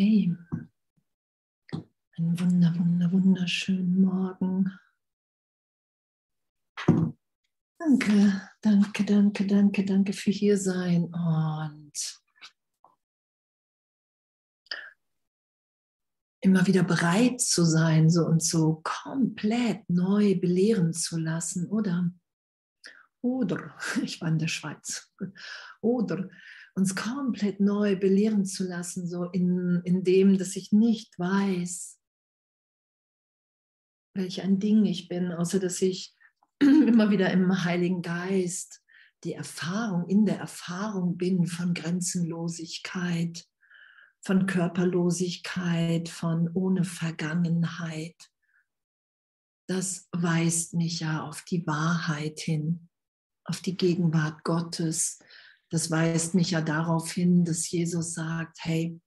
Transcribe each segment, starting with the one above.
Okay. Einen wunder, wunder, wunderschönen Morgen. Danke, danke, danke, danke, danke für hier sein und immer wieder bereit zu sein, so und so komplett neu belehren zu lassen, oder? Oder, ich war in der Schweiz, oder uns komplett neu belehren zu lassen, so in, in dem, dass ich nicht weiß, welch ein Ding ich bin, außer dass ich immer wieder im Heiligen Geist die Erfahrung, in der Erfahrung bin von Grenzenlosigkeit, von Körperlosigkeit, von ohne Vergangenheit. Das weist mich ja auf die Wahrheit hin, auf die Gegenwart Gottes, das weist mich ja darauf hin, dass Jesus sagt, hey,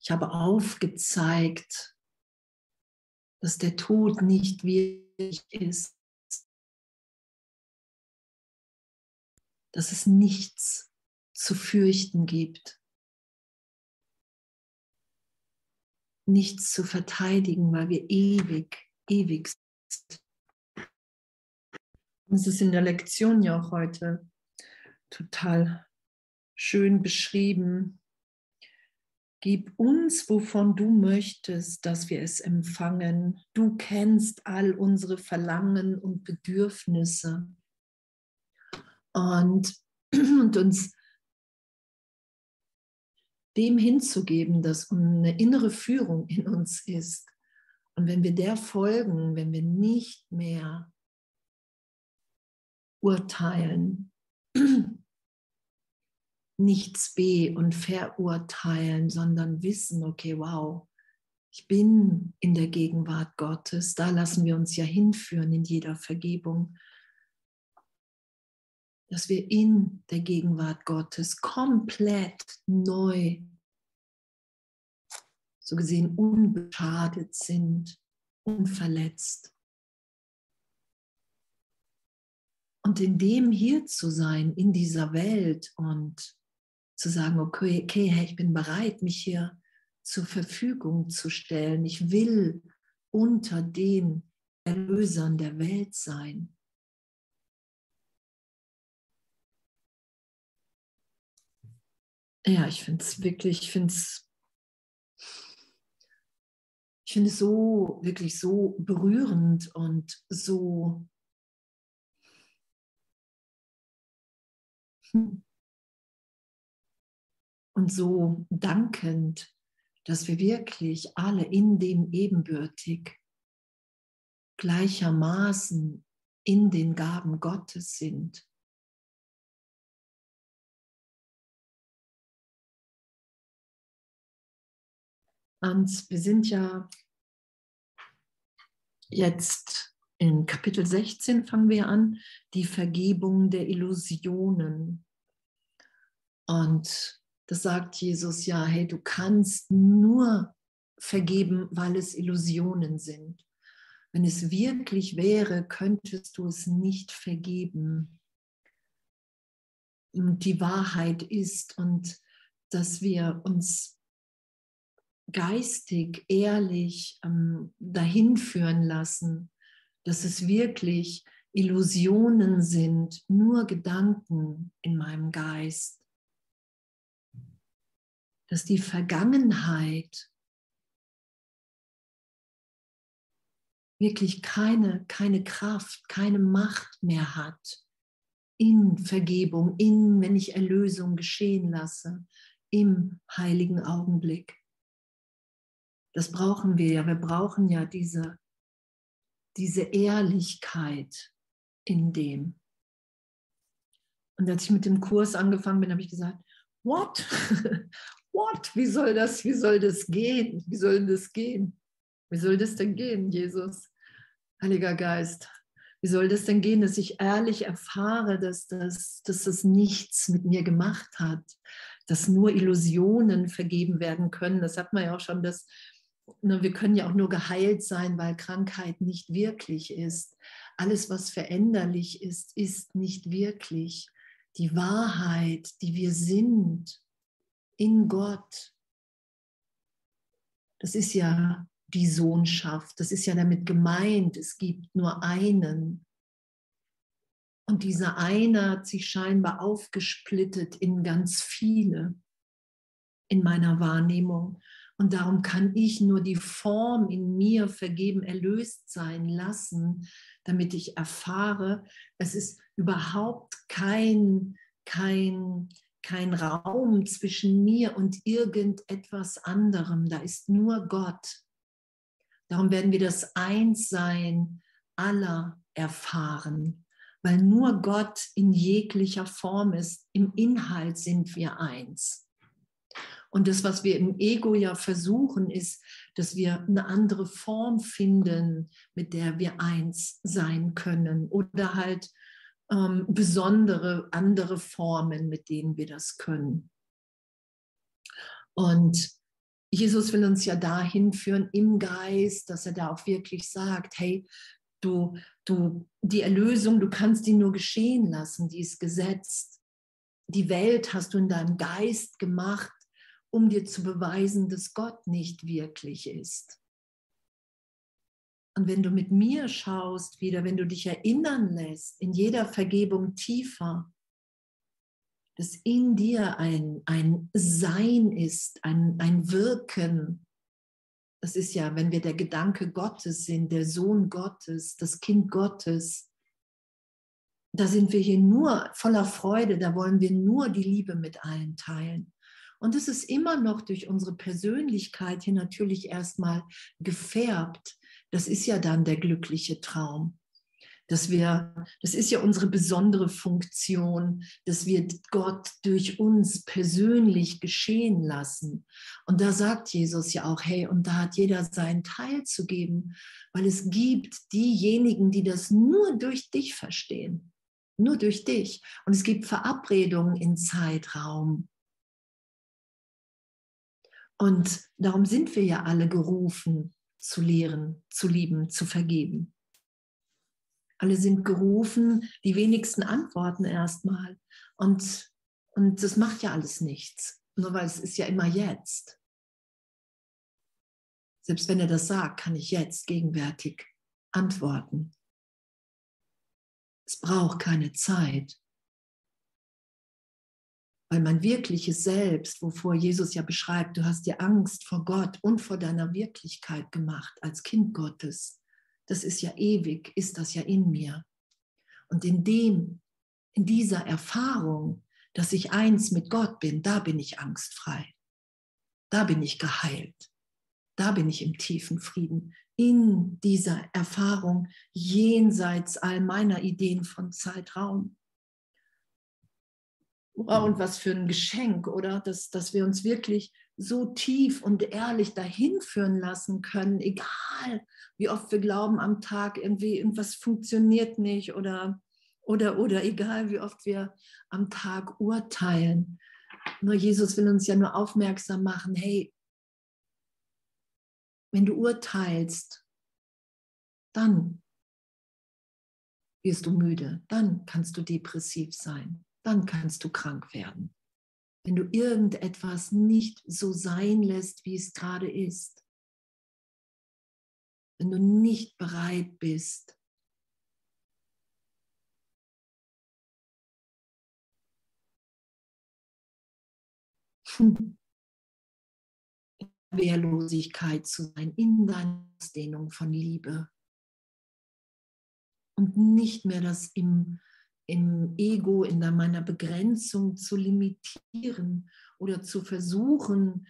ich habe aufgezeigt, dass der Tod nicht wirklich ist, dass es nichts zu fürchten gibt, nichts zu verteidigen, weil wir ewig, ewig sind. Das ist in der Lektion ja auch heute total schön beschrieben. Gib uns, wovon du möchtest, dass wir es empfangen. Du kennst all unsere Verlangen und Bedürfnisse. Und, und uns dem hinzugeben, dass eine innere Führung in uns ist. Und wenn wir der folgen, wenn wir nicht mehr urteilen, nichts be- und verurteilen, sondern wissen, okay, wow, ich bin in der Gegenwart Gottes, da lassen wir uns ja hinführen in jeder Vergebung, dass wir in der Gegenwart Gottes komplett neu, so gesehen unbeschadet sind, unverletzt. Und in dem hier zu sein, in dieser Welt und zu sagen, okay, okay, ich bin bereit, mich hier zur Verfügung zu stellen. Ich will unter den Erlösern der Welt sein. Ja, ich finde es wirklich, ich finde es, ich finde es so, wirklich so berührend und so Und so dankend, dass wir wirklich alle in dem ebenbürtig gleichermaßen in den Gaben Gottes sind. Und wir sind ja jetzt in Kapitel 16 fangen wir an, die Vergebung der Illusionen. Und das sagt Jesus ja, hey, du kannst nur vergeben, weil es Illusionen sind. Wenn es wirklich wäre, könntest du es nicht vergeben. Und die Wahrheit ist und dass wir uns geistig, ehrlich ähm, dahin führen lassen, dass es wirklich Illusionen sind, nur Gedanken in meinem Geist dass die Vergangenheit wirklich keine, keine Kraft, keine Macht mehr hat in Vergebung, in, wenn ich Erlösung geschehen lasse, im heiligen Augenblick. Das brauchen wir ja. Wir brauchen ja diese, diese Ehrlichkeit in dem. Und als ich mit dem Kurs angefangen bin, habe ich gesagt, what? what? Wie soll das, wie soll das gehen? Wie soll das gehen? Wie soll das denn gehen, Jesus? Heiliger Geist, wie soll das denn gehen, dass ich ehrlich erfahre, dass das, dass das nichts mit mir gemacht hat, dass nur Illusionen vergeben werden können? Das hat man ja auch schon, dass ne, wir können ja auch nur geheilt sein, weil Krankheit nicht wirklich ist. Alles, was veränderlich ist, ist nicht wirklich. Die Wahrheit, die wir sind, in Gott. Das ist ja die Sohnschaft. Das ist ja damit gemeint, es gibt nur einen. Und dieser eine hat sich scheinbar aufgesplittet in ganz viele in meiner Wahrnehmung. Und darum kann ich nur die Form in mir vergeben, erlöst sein lassen, damit ich erfahre, es ist überhaupt kein, kein, kein Raum zwischen mir und irgendetwas anderem. Da ist nur Gott. Darum werden wir das Einssein aller erfahren, weil nur Gott in jeglicher Form ist. Im Inhalt sind wir eins. Und das, was wir im Ego ja versuchen, ist, dass wir eine andere Form finden, mit der wir eins sein können oder halt ähm, besondere andere Formen, mit denen wir das können. Und Jesus will uns ja dahin führen im Geist, dass er da auch wirklich sagt, hey, du, du, die Erlösung, du kannst die nur geschehen lassen, die ist gesetzt. Die Welt hast du in deinem Geist gemacht, um dir zu beweisen, dass Gott nicht wirklich ist. Und wenn du mit mir schaust, wieder, wenn du dich erinnern lässt, in jeder Vergebung tiefer, dass in dir ein, ein Sein ist, ein, ein Wirken. Das ist ja, wenn wir der Gedanke Gottes sind, der Sohn Gottes, das Kind Gottes, da sind wir hier nur voller Freude, da wollen wir nur die Liebe mit allen teilen. Und es ist immer noch durch unsere Persönlichkeit hier natürlich erstmal gefärbt. Das ist ja dann der glückliche Traum. Dass wir, das ist ja unsere besondere Funktion, dass wir Gott durch uns persönlich geschehen lassen. Und da sagt Jesus ja auch, hey, und da hat jeder seinen Teil zu geben, weil es gibt diejenigen, die das nur durch dich verstehen. Nur durch dich. Und es gibt Verabredungen in Zeitraum. Und darum sind wir ja alle gerufen, zu lehren, zu lieben, zu vergeben. Alle sind gerufen, die wenigsten antworten erstmal. Und, und das macht ja alles nichts, nur weil es ist ja immer jetzt. Selbst wenn er das sagt, kann ich jetzt gegenwärtig antworten. Es braucht keine Zeit. Weil mein wirkliches Selbst, wovor Jesus ja beschreibt, du hast dir Angst vor Gott und vor deiner Wirklichkeit gemacht als Kind Gottes. Das ist ja ewig, ist das ja in mir. Und in dem, in dieser Erfahrung, dass ich eins mit Gott bin, da bin ich angstfrei. Da bin ich geheilt. Da bin ich im tiefen Frieden. In dieser Erfahrung jenseits all meiner Ideen von Zeitraum. Und was für ein Geschenk, oder? Dass, dass wir uns wirklich so tief und ehrlich dahin führen lassen können, egal wie oft wir glauben am Tag, irgendwie irgendwas funktioniert nicht oder, oder, oder egal wie oft wir am Tag urteilen. Nur Jesus will uns ja nur aufmerksam machen, hey, wenn du urteilst, dann wirst du müde, dann kannst du depressiv sein dann kannst du krank werden. Wenn du irgendetwas nicht so sein lässt, wie es gerade ist. Wenn du nicht bereit bist, Wehrlosigkeit zu sein, in deiner Ausdehnung von Liebe. Und nicht mehr das im im Ego, in meiner Begrenzung zu limitieren oder zu versuchen,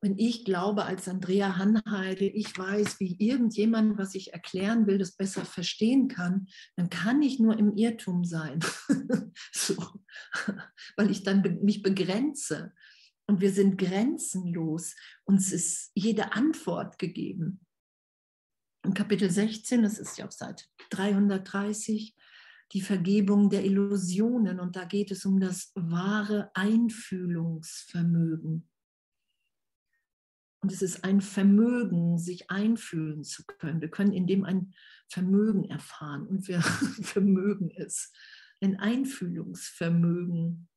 wenn ich glaube als Andrea Hanheide, ich weiß, wie irgendjemand, was ich erklären will, das besser verstehen kann, dann kann ich nur im Irrtum sein, so, weil ich dann mich begrenze. Und wir sind grenzenlos. Uns ist jede Antwort gegeben. Im Kapitel 16, das ist ja auf Seite 330, die Vergebung der Illusionen. Und da geht es um das wahre Einfühlungsvermögen. Und es ist ein Vermögen, sich einfühlen zu können. Wir können in dem ein Vermögen erfahren und wir vermögen es. Ein Einfühlungsvermögen.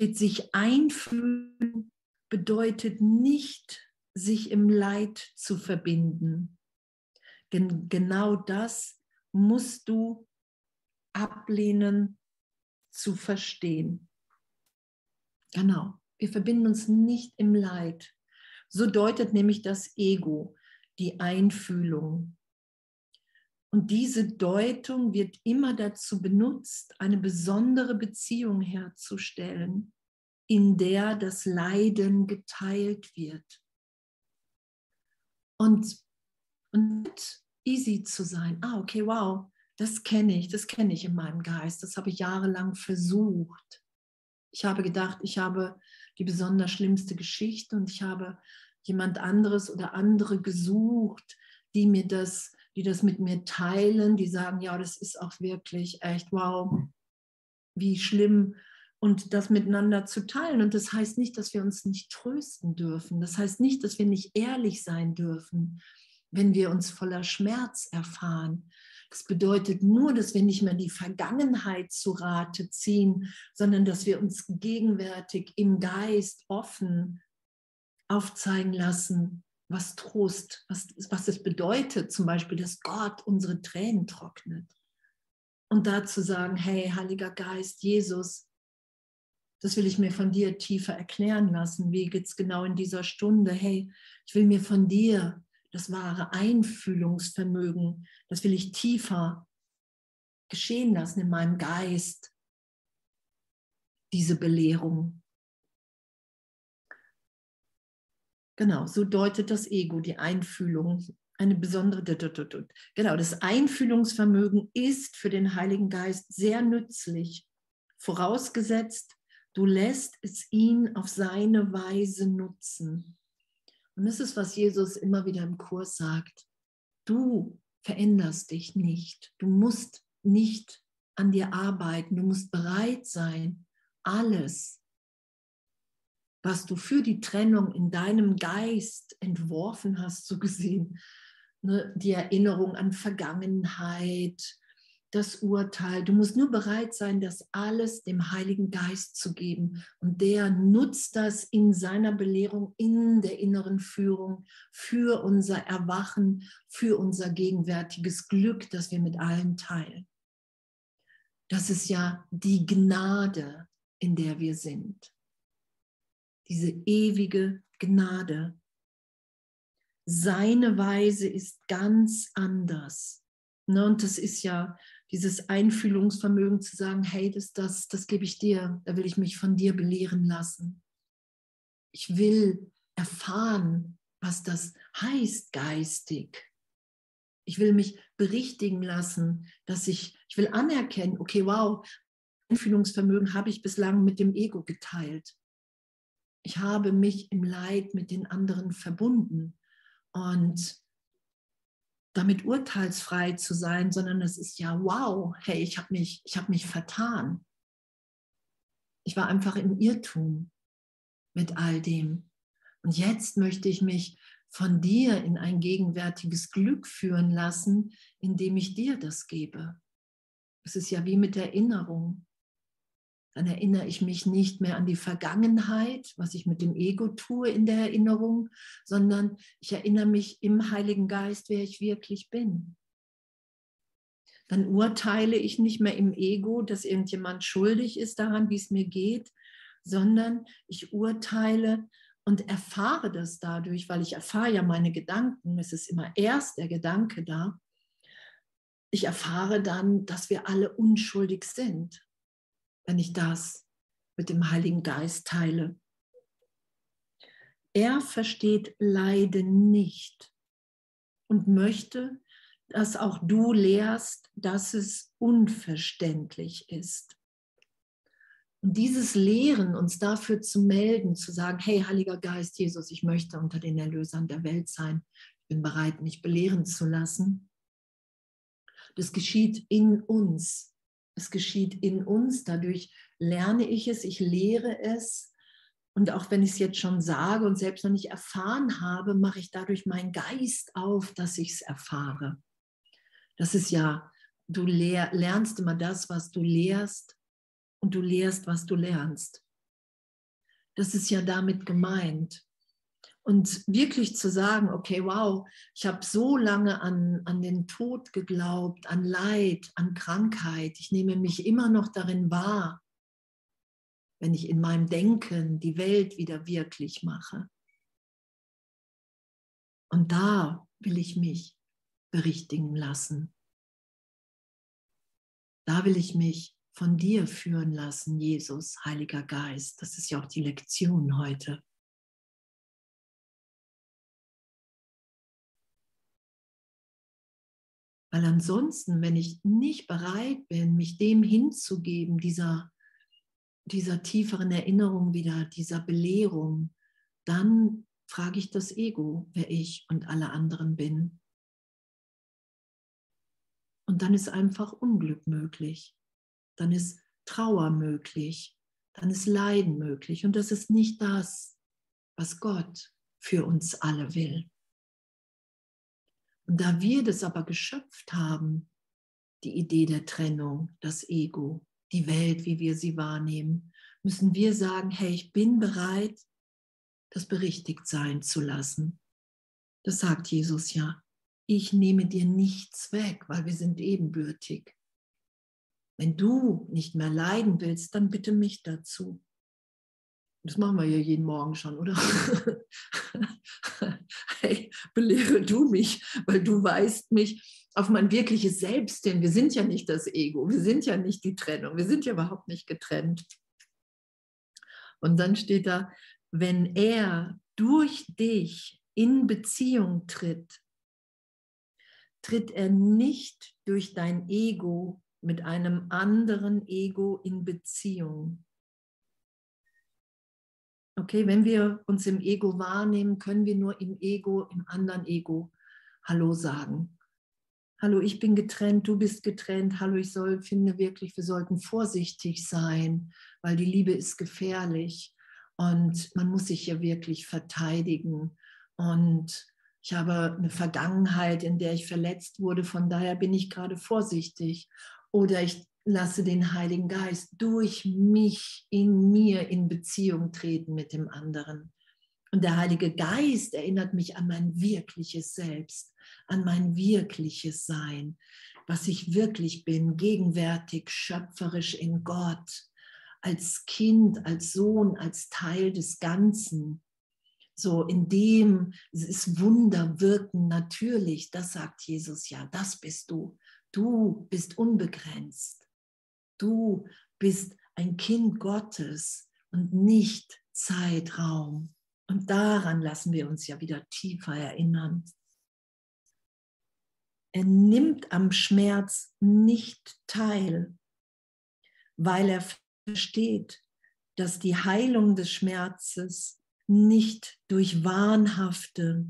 Und sich einfühlen bedeutet nicht, sich im Leid zu verbinden. Denn genau das musst du ablehnen zu verstehen. Genau, wir verbinden uns nicht im Leid. So deutet nämlich das Ego die Einfühlung. Und diese Deutung wird immer dazu benutzt, eine besondere Beziehung herzustellen, in der das Leiden geteilt wird. Und, und easy zu sein. Ah, okay, wow, das kenne ich, das kenne ich in meinem Geist. Das habe ich jahrelang versucht. Ich habe gedacht, ich habe die besonders schlimmste Geschichte und ich habe jemand anderes oder andere gesucht, die mir das, die das mit mir teilen, die sagen, ja, das ist auch wirklich echt, wow, wie schlimm und das miteinander zu teilen. Und das heißt nicht, dass wir uns nicht trösten dürfen. Das heißt nicht, dass wir nicht ehrlich sein dürfen, wenn wir uns voller Schmerz erfahren. Das bedeutet nur, dass wir nicht mehr die Vergangenheit zu Rate ziehen, sondern dass wir uns gegenwärtig im Geist offen aufzeigen lassen, was Trost, was, was es bedeutet, zum Beispiel, dass Gott unsere Tränen trocknet. Und dazu sagen, hey, Heiliger Geist, Jesus, das will ich mir von dir tiefer erklären lassen. Wie geht es genau in dieser Stunde? Hey, ich will mir von dir das wahre Einfühlungsvermögen, das will ich tiefer geschehen lassen in meinem Geist, diese Belehrung. Genau, so deutet das Ego die Einfühlung, eine besondere, genau, das Einfühlungsvermögen ist für den Heiligen Geist sehr nützlich, vorausgesetzt, du lässt es ihn auf seine Weise nutzen. Und das ist, was Jesus immer wieder im Kurs sagt. Du veränderst dich nicht. Du musst nicht an dir arbeiten. Du musst bereit sein, alles was du für die Trennung in deinem Geist entworfen hast, so gesehen, ne, die Erinnerung an Vergangenheit, das Urteil. Du musst nur bereit sein, das alles dem Heiligen Geist zu geben. Und der nutzt das in seiner Belehrung, in der inneren Führung für unser Erwachen, für unser gegenwärtiges Glück, das wir mit allen teilen. Das ist ja die Gnade, in der wir sind diese ewige Gnade. Seine Weise ist ganz anders. Ne, und das ist ja dieses Einfühlungsvermögen zu sagen, hey, das, das, das gebe ich dir, da will ich mich von dir belehren lassen. Ich will erfahren, was das heißt geistig. Ich will mich berichtigen lassen, dass ich, ich will anerkennen, okay, wow, Einfühlungsvermögen habe ich bislang mit dem Ego geteilt ich habe mich im Leid mit den anderen verbunden und damit urteilsfrei zu sein, sondern es ist ja, wow, hey, ich habe mich, ich habe mich vertan. Ich war einfach im Irrtum mit all dem. Und jetzt möchte ich mich von dir in ein gegenwärtiges Glück führen lassen, indem ich dir das gebe. Es ist ja wie mit Erinnerung dann erinnere ich mich nicht mehr an die Vergangenheit, was ich mit dem Ego tue in der Erinnerung, sondern ich erinnere mich im Heiligen Geist, wer ich wirklich bin. Dann urteile ich nicht mehr im Ego, dass irgendjemand schuldig ist daran, wie es mir geht, sondern ich urteile und erfahre das dadurch, weil ich erfahre ja meine Gedanken. Es ist immer erst der Gedanke da. Ich erfahre dann, dass wir alle unschuldig sind wenn ich das mit dem Heiligen Geist teile. Er versteht Leiden nicht und möchte, dass auch du lehrst, dass es unverständlich ist. Und dieses Lehren, uns dafür zu melden, zu sagen, hey, Heiliger Geist, Jesus, ich möchte unter den Erlösern der Welt sein, ich bin bereit, mich belehren zu lassen, das geschieht in uns, es geschieht in uns, dadurch lerne ich es, ich lehre es. Und auch wenn ich es jetzt schon sage und selbst noch nicht erfahren habe, mache ich dadurch meinen Geist auf, dass ich es erfahre. Das ist ja, du lehr, lernst immer das, was du lehrst und du lehrst, was du lernst. Das ist ja damit gemeint. Und wirklich zu sagen, okay, wow, ich habe so lange an, an den Tod geglaubt, an Leid, an Krankheit. Ich nehme mich immer noch darin wahr, wenn ich in meinem Denken die Welt wieder wirklich mache. Und da will ich mich berichtigen lassen. Da will ich mich von dir führen lassen, Jesus, Heiliger Geist. Das ist ja auch die Lektion heute. Weil ansonsten, wenn ich nicht bereit bin, mich dem hinzugeben, dieser, dieser tieferen Erinnerung wieder, dieser Belehrung, dann frage ich das Ego, wer ich und alle anderen bin. Und dann ist einfach Unglück möglich. Dann ist Trauer möglich. Dann ist Leiden möglich. Und das ist nicht das, was Gott für uns alle will. Und da wir das aber geschöpft haben, die Idee der Trennung, das Ego, die Welt, wie wir sie wahrnehmen, müssen wir sagen, hey, ich bin bereit, das berichtigt sein zu lassen. Das sagt Jesus ja. Ich nehme dir nichts weg, weil wir sind ebenbürtig. Wenn du nicht mehr leiden willst, dann bitte mich dazu. Das machen wir ja jeden Morgen schon, oder? hey, belehre du mich, weil du weißt mich auf mein wirkliches Selbst hin. Wir sind ja nicht das Ego, wir sind ja nicht die Trennung, wir sind ja überhaupt nicht getrennt. Und dann steht da, wenn er durch dich in Beziehung tritt, tritt er nicht durch dein Ego mit einem anderen Ego in Beziehung. Okay, wenn wir uns im Ego wahrnehmen, können wir nur im Ego, im anderen Ego Hallo sagen. Hallo, ich bin getrennt, du bist getrennt. Hallo, ich soll, finde wirklich, wir sollten vorsichtig sein, weil die Liebe ist gefährlich und man muss sich ja wirklich verteidigen. Und ich habe eine Vergangenheit, in der ich verletzt wurde, von daher bin ich gerade vorsichtig. Oder ich lasse den Heiligen Geist durch mich in mir in Beziehung treten mit dem anderen. Und der Heilige Geist erinnert mich an mein wirkliches Selbst, an mein wirkliches Sein, was ich wirklich bin, gegenwärtig, schöpferisch in Gott, als Kind, als Sohn, als Teil des Ganzen. So in dem ist Wunder wirken natürlich, das sagt Jesus ja, das bist du. Du bist unbegrenzt. Du bist ein Kind Gottes und nicht Zeitraum. Und daran lassen wir uns ja wieder tiefer erinnern. Er nimmt am Schmerz nicht teil, weil er versteht, dass die Heilung des Schmerzes nicht durch wahnhafte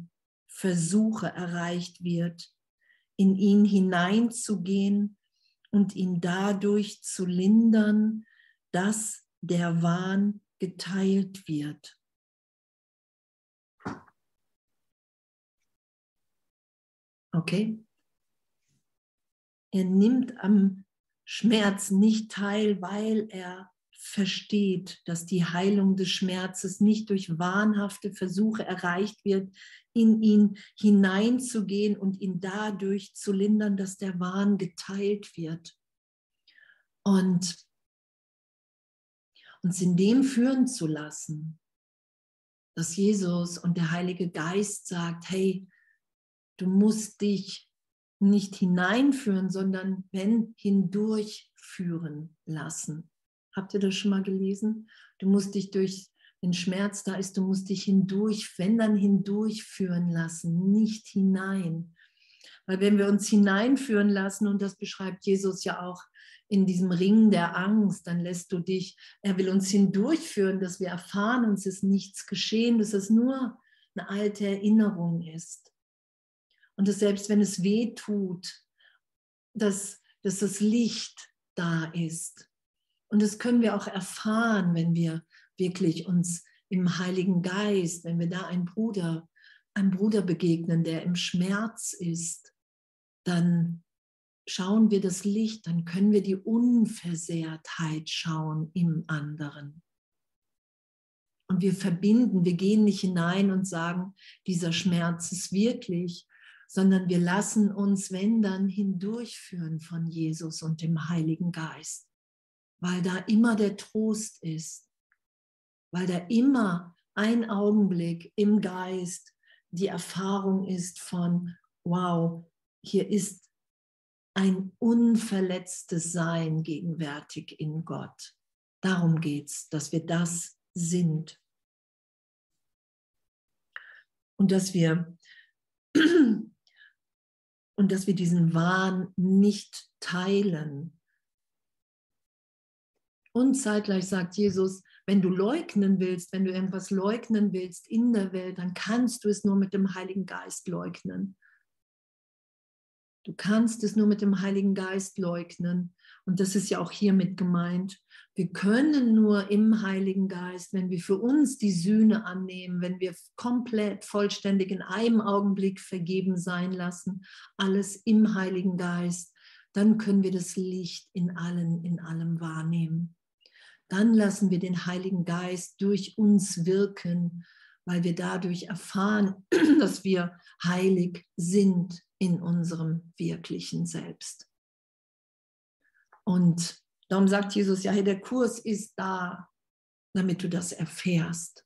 Versuche erreicht wird, in ihn hineinzugehen und ihn dadurch zu lindern, dass der Wahn geteilt wird. Okay? Er nimmt am Schmerz nicht teil, weil er versteht, dass die Heilung des Schmerzes nicht durch wahnhafte Versuche erreicht wird, in ihn hineinzugehen und ihn dadurch zu lindern, dass der Wahn geteilt wird. Und uns in dem führen zu lassen, dass Jesus und der Heilige Geist sagt, hey, du musst dich nicht hineinführen, sondern wenn hindurchführen lassen. Habt ihr das schon mal gelesen? Du musst dich durch den Schmerz da ist, du musst dich hindurch, wenn dann hindurchführen lassen, nicht hinein. Weil wenn wir uns hineinführen lassen, und das beschreibt Jesus ja auch in diesem Ring der Angst, dann lässt du dich, er will uns hindurchführen, dass wir erfahren, uns ist nichts geschehen, dass es nur eine alte Erinnerung ist. Und dass selbst wenn es weh tut, dass, dass das Licht da ist. Und das können wir auch erfahren, wenn wir wirklich uns im Heiligen Geist, wenn wir da einen Bruder, einen Bruder begegnen, der im Schmerz ist, dann schauen wir das Licht, dann können wir die Unversehrtheit schauen im anderen. Und wir verbinden, wir gehen nicht hinein und sagen, dieser Schmerz ist wirklich, sondern wir lassen uns, wenn dann, hindurchführen von Jesus und dem Heiligen Geist, weil da immer der Trost ist, weil da immer ein Augenblick im Geist die Erfahrung ist von, wow, hier ist ein unverletztes Sein gegenwärtig in Gott. Darum geht es, dass wir das sind. Und dass wir und dass wir diesen Wahn nicht teilen. Und zeitgleich sagt Jesus, wenn du leugnen willst, wenn du irgendwas leugnen willst in der Welt, dann kannst du es nur mit dem Heiligen Geist leugnen. Du kannst es nur mit dem Heiligen Geist leugnen. Und das ist ja auch hiermit gemeint. Wir können nur im Heiligen Geist, wenn wir für uns die Sühne annehmen, wenn wir komplett, vollständig in einem Augenblick vergeben sein lassen, alles im Heiligen Geist, dann können wir das Licht in allen, in allem wahrnehmen. Dann lassen wir den Heiligen Geist durch uns wirken, weil wir dadurch erfahren, dass wir heilig sind in unserem wirklichen Selbst. Und darum sagt Jesus, ja, der Kurs ist da, damit du das erfährst,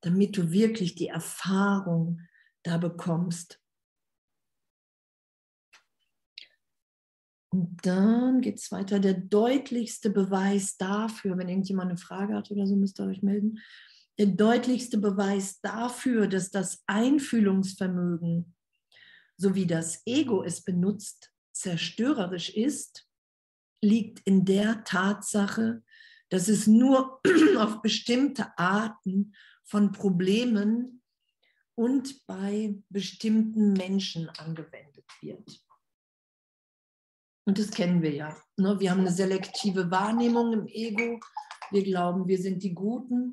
damit du wirklich die Erfahrung da bekommst. Und dann geht es weiter. Der deutlichste Beweis dafür, wenn irgendjemand eine Frage hat oder so, müsst ihr euch melden. Der deutlichste Beweis dafür, dass das Einfühlungsvermögen so wie das Ego es benutzt, zerstörerisch ist, liegt in der Tatsache, dass es nur auf bestimmte Arten von Problemen und bei bestimmten Menschen angewendet wird. Und das kennen wir ja. Ne? Wir haben eine selektive Wahrnehmung im Ego. Wir glauben, wir sind die Guten.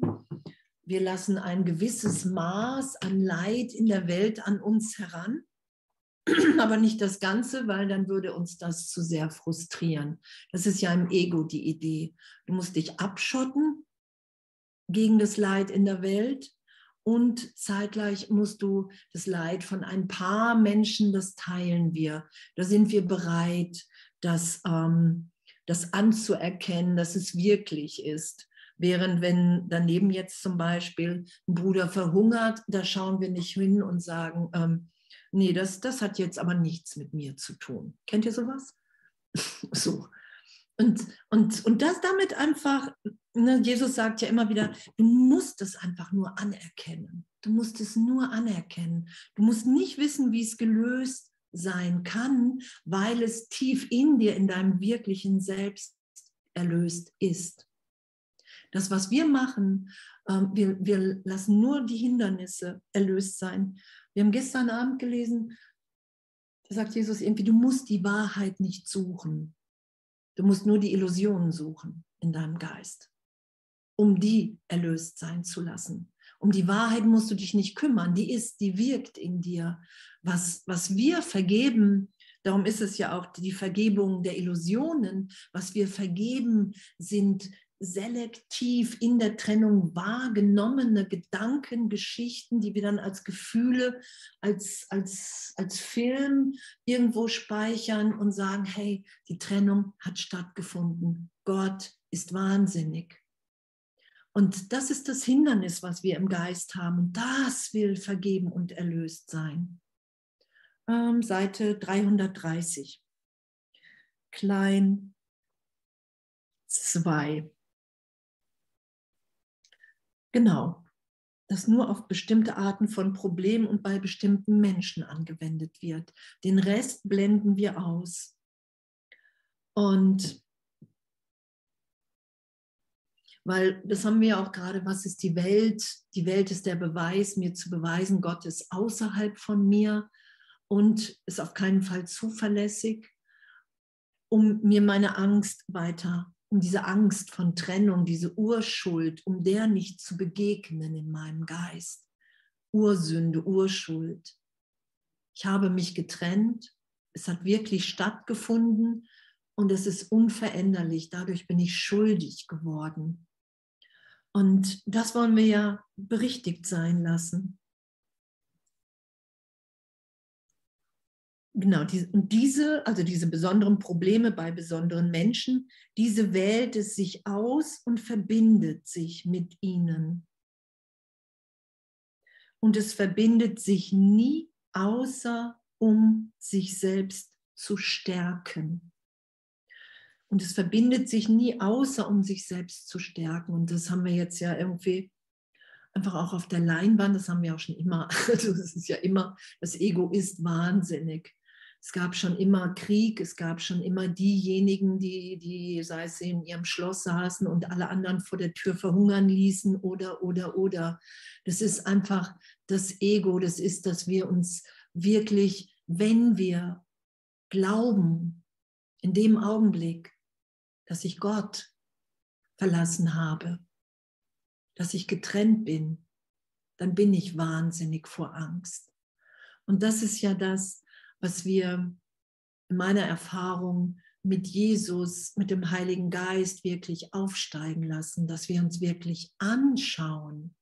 Wir lassen ein gewisses Maß an Leid in der Welt an uns heran. aber nicht das Ganze, weil dann würde uns das zu sehr frustrieren. Das ist ja im Ego die Idee. Du musst dich abschotten gegen das Leid in der Welt und zeitgleich musst du das Leid von ein paar Menschen, das teilen wir. Da sind wir bereit, das, ähm, das anzuerkennen, dass es wirklich ist. Während wenn daneben jetzt zum Beispiel ein Bruder verhungert, da schauen wir nicht hin und sagen, ähm, nee, das, das hat jetzt aber nichts mit mir zu tun. Kennt ihr sowas? so. Und, und, und das damit einfach, ne, Jesus sagt ja immer wieder, du musst es einfach nur anerkennen. Du musst es nur anerkennen. Du musst nicht wissen, wie es gelöst sein kann, weil es tief in dir, in deinem wirklichen Selbst erlöst ist. Das, was wir machen, ähm, wir, wir lassen nur die Hindernisse erlöst sein. Wir haben gestern Abend gelesen, da sagt Jesus irgendwie, du musst die Wahrheit nicht suchen. Du musst nur die Illusionen suchen in deinem Geist, um die erlöst sein zu lassen. Um die Wahrheit musst du dich nicht kümmern, die ist, die wirkt in dir. Was, was wir vergeben, darum ist es ja auch die Vergebung der Illusionen, was wir vergeben, sind selektiv in der Trennung wahrgenommene Gedanken, Geschichten, die wir dann als Gefühle, als, als, als Film irgendwo speichern und sagen, hey, die Trennung hat stattgefunden. Gott ist wahnsinnig. Und das ist das Hindernis, was wir im Geist haben. Und das will vergeben und erlöst sein. Ähm, Seite 330. Klein 2. Genau, das nur auf bestimmte Arten von Problemen und bei bestimmten Menschen angewendet wird. Den Rest blenden wir aus. Und weil das haben wir auch gerade, was ist die Welt? Die Welt ist der Beweis, mir zu beweisen, Gott ist außerhalb von mir und ist auf keinen Fall zuverlässig, um mir meine Angst weiter um diese Angst von Trennung, diese Urschuld, um der nicht zu begegnen in meinem Geist. Ursünde, Urschuld. Ich habe mich getrennt, es hat wirklich stattgefunden und es ist unveränderlich. Dadurch bin ich schuldig geworden. Und das wollen wir ja berichtigt sein lassen. Genau, die, und diese, also diese besonderen Probleme bei besonderen Menschen, diese wählt es sich aus und verbindet sich mit ihnen. Und es verbindet sich nie, außer um sich selbst zu stärken. Und es verbindet sich nie, außer um sich selbst zu stärken. Und das haben wir jetzt ja irgendwie einfach auch auf der Leinwand, das haben wir auch schon immer, also das ist ja immer, das Ego ist wahnsinnig. Es gab schon immer Krieg, es gab schon immer diejenigen, die, die, sei es in ihrem Schloss saßen und alle anderen vor der Tür verhungern ließen oder, oder, oder. Das ist einfach das Ego, das ist, dass wir uns wirklich, wenn wir glauben, in dem Augenblick, dass ich Gott verlassen habe, dass ich getrennt bin, dann bin ich wahnsinnig vor Angst. Und das ist ja das, was wir in meiner Erfahrung mit Jesus, mit dem Heiligen Geist wirklich aufsteigen lassen, dass wir uns wirklich anschauen,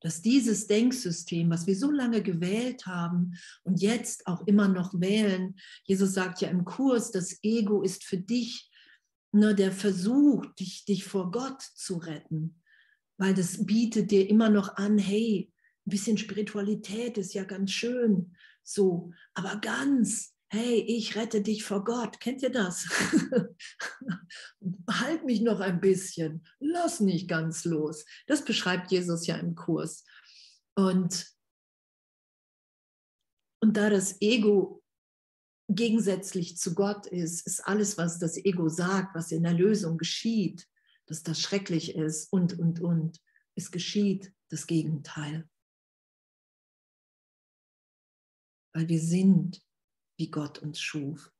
dass dieses Denksystem, was wir so lange gewählt haben und jetzt auch immer noch wählen, Jesus sagt ja im Kurs, das Ego ist für dich nur der Versuch, dich, dich vor Gott zu retten, weil das bietet dir immer noch an, hey, ein bisschen Spiritualität ist ja ganz schön, so, aber ganz, hey, ich rette dich vor Gott. Kennt ihr das? halt mich noch ein bisschen, lass nicht ganz los. Das beschreibt Jesus ja im Kurs. Und, und da das Ego gegensätzlich zu Gott ist, ist alles, was das Ego sagt, was in der Lösung geschieht, dass das schrecklich ist und, und, und, es geschieht das Gegenteil. Weil wir sind, wie Gott uns schuf.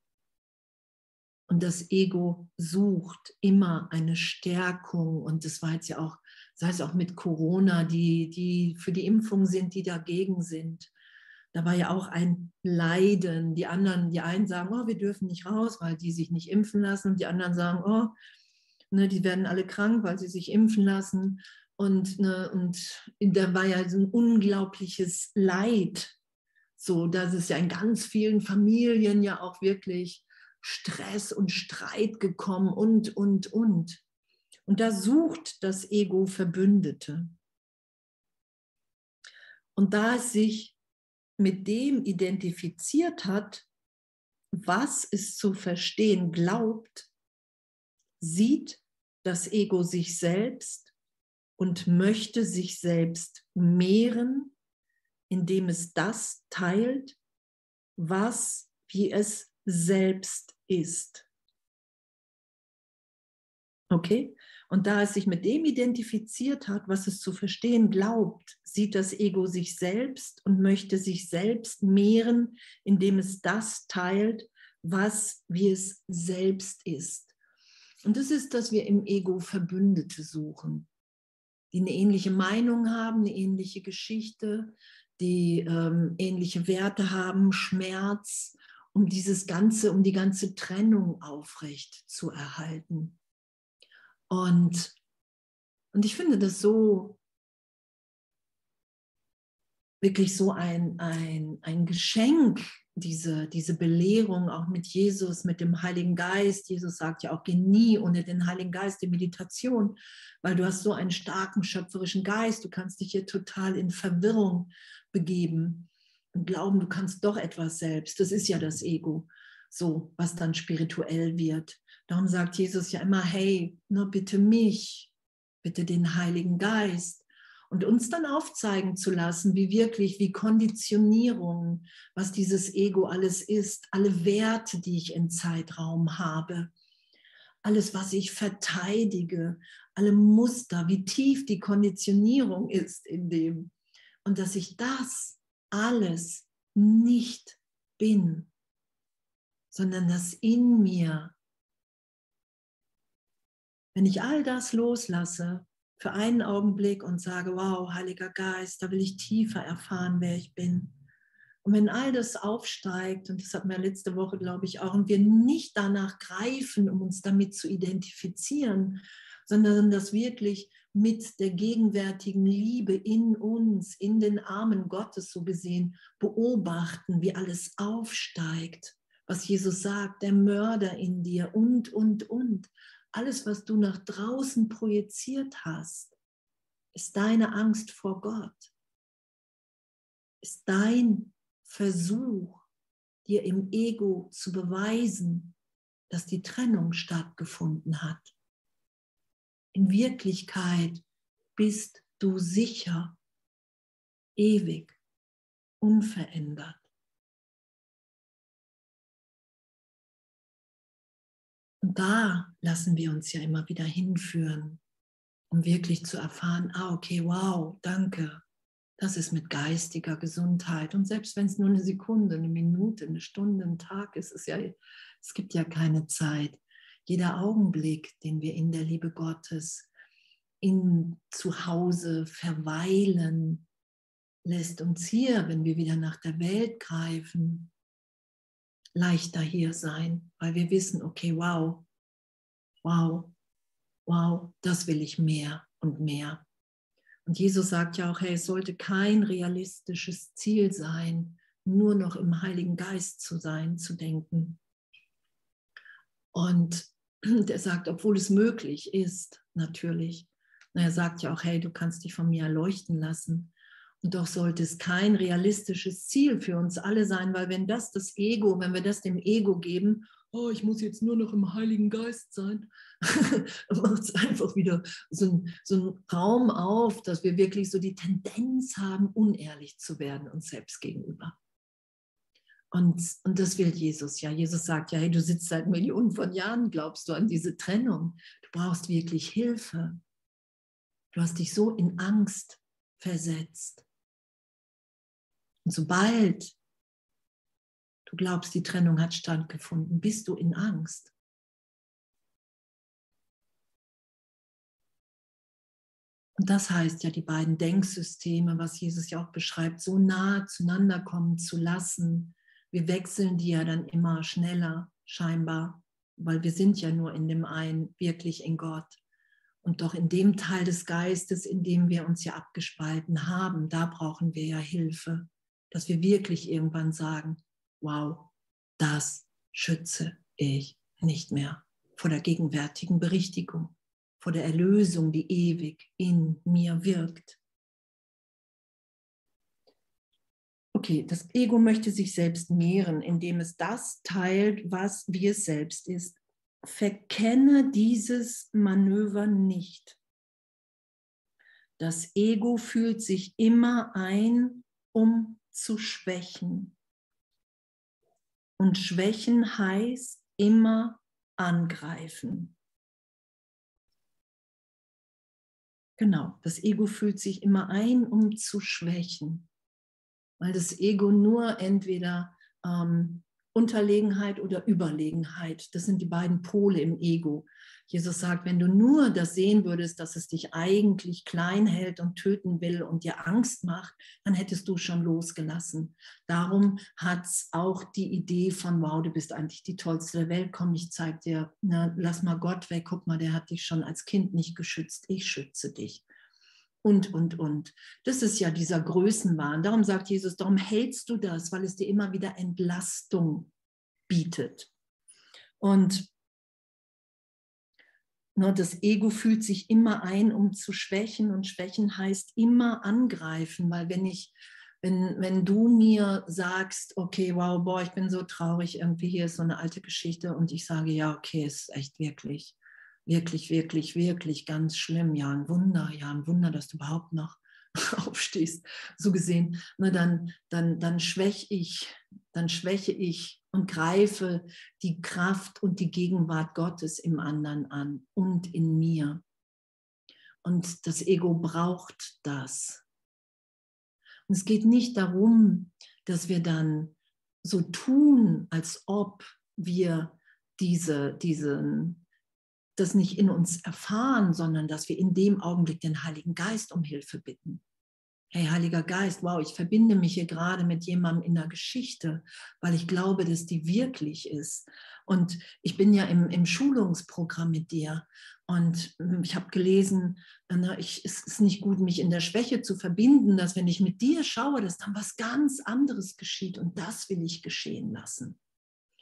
Und das Ego sucht immer eine Stärkung. Und das war jetzt ja auch, sei es auch mit Corona, die, die für die Impfung sind, die dagegen sind. Da war ja auch ein Leiden. Die anderen, die einen sagen, oh, wir dürfen nicht raus, weil die sich nicht impfen lassen. Und die anderen sagen, oh, ne, die werden alle krank, weil sie sich impfen lassen. Und, ne, und da war ja so ein unglaubliches Leid so, dass es ja in ganz vielen Familien ja auch wirklich Stress und Streit gekommen und, und, und. Und da sucht das Ego Verbündete. Und da es sich mit dem identifiziert hat, was es zu verstehen glaubt, sieht das Ego sich selbst und möchte sich selbst mehren indem es das teilt, was wie es selbst ist. Okay? Und da es sich mit dem identifiziert hat, was es zu verstehen glaubt, sieht das Ego sich selbst und möchte sich selbst mehren, indem es das teilt, was wie es selbst ist. Und das ist, dass wir im Ego Verbündete suchen, die eine ähnliche Meinung haben, eine ähnliche Geschichte, die ähm, ähnliche Werte haben, Schmerz, um dieses ganze, um die ganze Trennung aufrecht zu erhalten. Und, und ich finde das so wirklich so ein, ein, ein Geschenk, diese, diese Belehrung auch mit Jesus, mit dem Heiligen Geist. Jesus sagt ja auch, geh nie ohne den Heiligen Geist die Meditation, weil du hast so einen starken schöpferischen Geist. Du kannst dich hier total in Verwirrung begeben und glauben, du kannst doch etwas selbst. Das ist ja das Ego, so was dann spirituell wird. Darum sagt Jesus ja immer, hey, nur bitte mich, bitte den Heiligen Geist und uns dann aufzeigen zu lassen, wie wirklich, wie Konditionierung, was dieses Ego alles ist, alle Werte, die ich im Zeitraum habe, alles, was ich verteidige, alle Muster, wie tief die Konditionierung ist in dem und dass ich das alles nicht bin, sondern dass in mir, wenn ich all das loslasse, für einen Augenblick und sage, wow, Heiliger Geist, da will ich tiefer erfahren, wer ich bin. Und wenn all das aufsteigt, und das hatten wir letzte Woche, glaube ich, auch, und wir nicht danach greifen, um uns damit zu identifizieren, sondern das wirklich mit der gegenwärtigen Liebe in uns, in den Armen Gottes so gesehen, beobachten, wie alles aufsteigt, was Jesus sagt, der Mörder in dir und, und, und. Alles, was du nach draußen projiziert hast, ist deine Angst vor Gott, ist dein Versuch, dir im Ego zu beweisen, dass die Trennung stattgefunden hat. In Wirklichkeit bist du sicher, ewig, unverändert. Und da lassen wir uns ja immer wieder hinführen, um wirklich zu erfahren, ah, okay, wow, danke, das ist mit geistiger Gesundheit. Und selbst wenn es nur eine Sekunde, eine Minute, eine Stunde, ein Tag ist, ist ja, es gibt ja keine Zeit. Jeder Augenblick, den wir in der Liebe Gottes in zu Hause verweilen, lässt uns hier, wenn wir wieder nach der Welt greifen, leichter hier sein, weil wir wissen, okay, wow, wow, wow, das will ich mehr und mehr. Und Jesus sagt ja auch, hey, es sollte kein realistisches Ziel sein, nur noch im Heiligen Geist zu sein, zu denken. Und er sagt, obwohl es möglich ist, natürlich. er sagt ja auch, hey, du kannst dich von mir erleuchten lassen. Und doch sollte es kein realistisches Ziel für uns alle sein, weil wenn das das Ego, wenn wir das dem Ego geben, oh, ich muss jetzt nur noch im Heiligen Geist sein, dann macht es einfach wieder so, ein, so einen Raum auf, dass wir wirklich so die Tendenz haben, unehrlich zu werden uns selbst gegenüber. Und, und das will Jesus ja. Jesus sagt ja, hey, du sitzt seit Millionen von Jahren, glaubst du an diese Trennung. Du brauchst wirklich Hilfe. Du hast dich so in Angst versetzt. Und sobald du glaubst, die Trennung hat stattgefunden, bist du in Angst. Und das heißt ja, die beiden Denksysteme, was Jesus ja auch beschreibt, so nah zueinander kommen zu lassen. Wir wechseln die ja dann immer schneller, scheinbar, weil wir sind ja nur in dem einen, wirklich in Gott. Und doch in dem Teil des Geistes, in dem wir uns ja abgespalten haben, da brauchen wir ja Hilfe, dass wir wirklich irgendwann sagen, wow, das schütze ich nicht mehr vor der gegenwärtigen Berichtigung vor der Erlösung, die ewig in mir wirkt. Okay, das Ego möchte sich selbst mehren, indem es das teilt, was es selbst ist. Verkenne dieses Manöver nicht. Das Ego fühlt sich immer ein, um zu schwächen. Und schwächen heißt immer angreifen. Genau, das Ego fühlt sich immer ein, um zu schwächen, weil das Ego nur entweder ähm, Unterlegenheit oder Überlegenheit, das sind die beiden Pole im Ego. Jesus sagt, wenn du nur das sehen würdest, dass es dich eigentlich klein hält und töten will und dir Angst macht, dann hättest du schon losgelassen. Darum hat es auch die Idee von, wow, du bist eigentlich die tollste der Welt, komm, ich zeig dir, na, lass mal Gott weg, guck mal, der hat dich schon als Kind nicht geschützt, ich schütze dich. Und, und, und. Das ist ja dieser Größenwahn. Darum sagt Jesus, darum hältst du das, weil es dir immer wieder Entlastung bietet. Und Ne, das Ego fühlt sich immer ein, um zu schwächen und schwächen heißt immer angreifen, weil wenn ich, wenn, wenn du mir sagst, okay, wow, boah, ich bin so traurig, irgendwie hier ist so eine alte Geschichte und ich sage, ja, okay, ist echt wirklich, wirklich, wirklich, wirklich ganz schlimm, ja, ein Wunder, ja, ein Wunder, dass du überhaupt noch aufstehst, so gesehen, ne, dann, dann, dann schwäche ich, dann schwäche ich und greife die Kraft und die Gegenwart Gottes im anderen an und in mir. Und das Ego braucht das. Und es geht nicht darum, dass wir dann so tun, als ob wir diese, diesen, das nicht in uns erfahren, sondern dass wir in dem Augenblick den Heiligen Geist um Hilfe bitten. hey Heiliger Geist, wow, ich verbinde mich hier gerade mit jemandem in der Geschichte, weil ich glaube, dass die wirklich ist. Und ich bin ja im, im Schulungsprogramm mit dir. Und hm, ich habe gelesen, na, ich, es ist nicht gut, mich in der Schwäche zu verbinden, dass wenn ich mit dir schaue, dass dann was ganz anderes geschieht. Und das will ich geschehen lassen.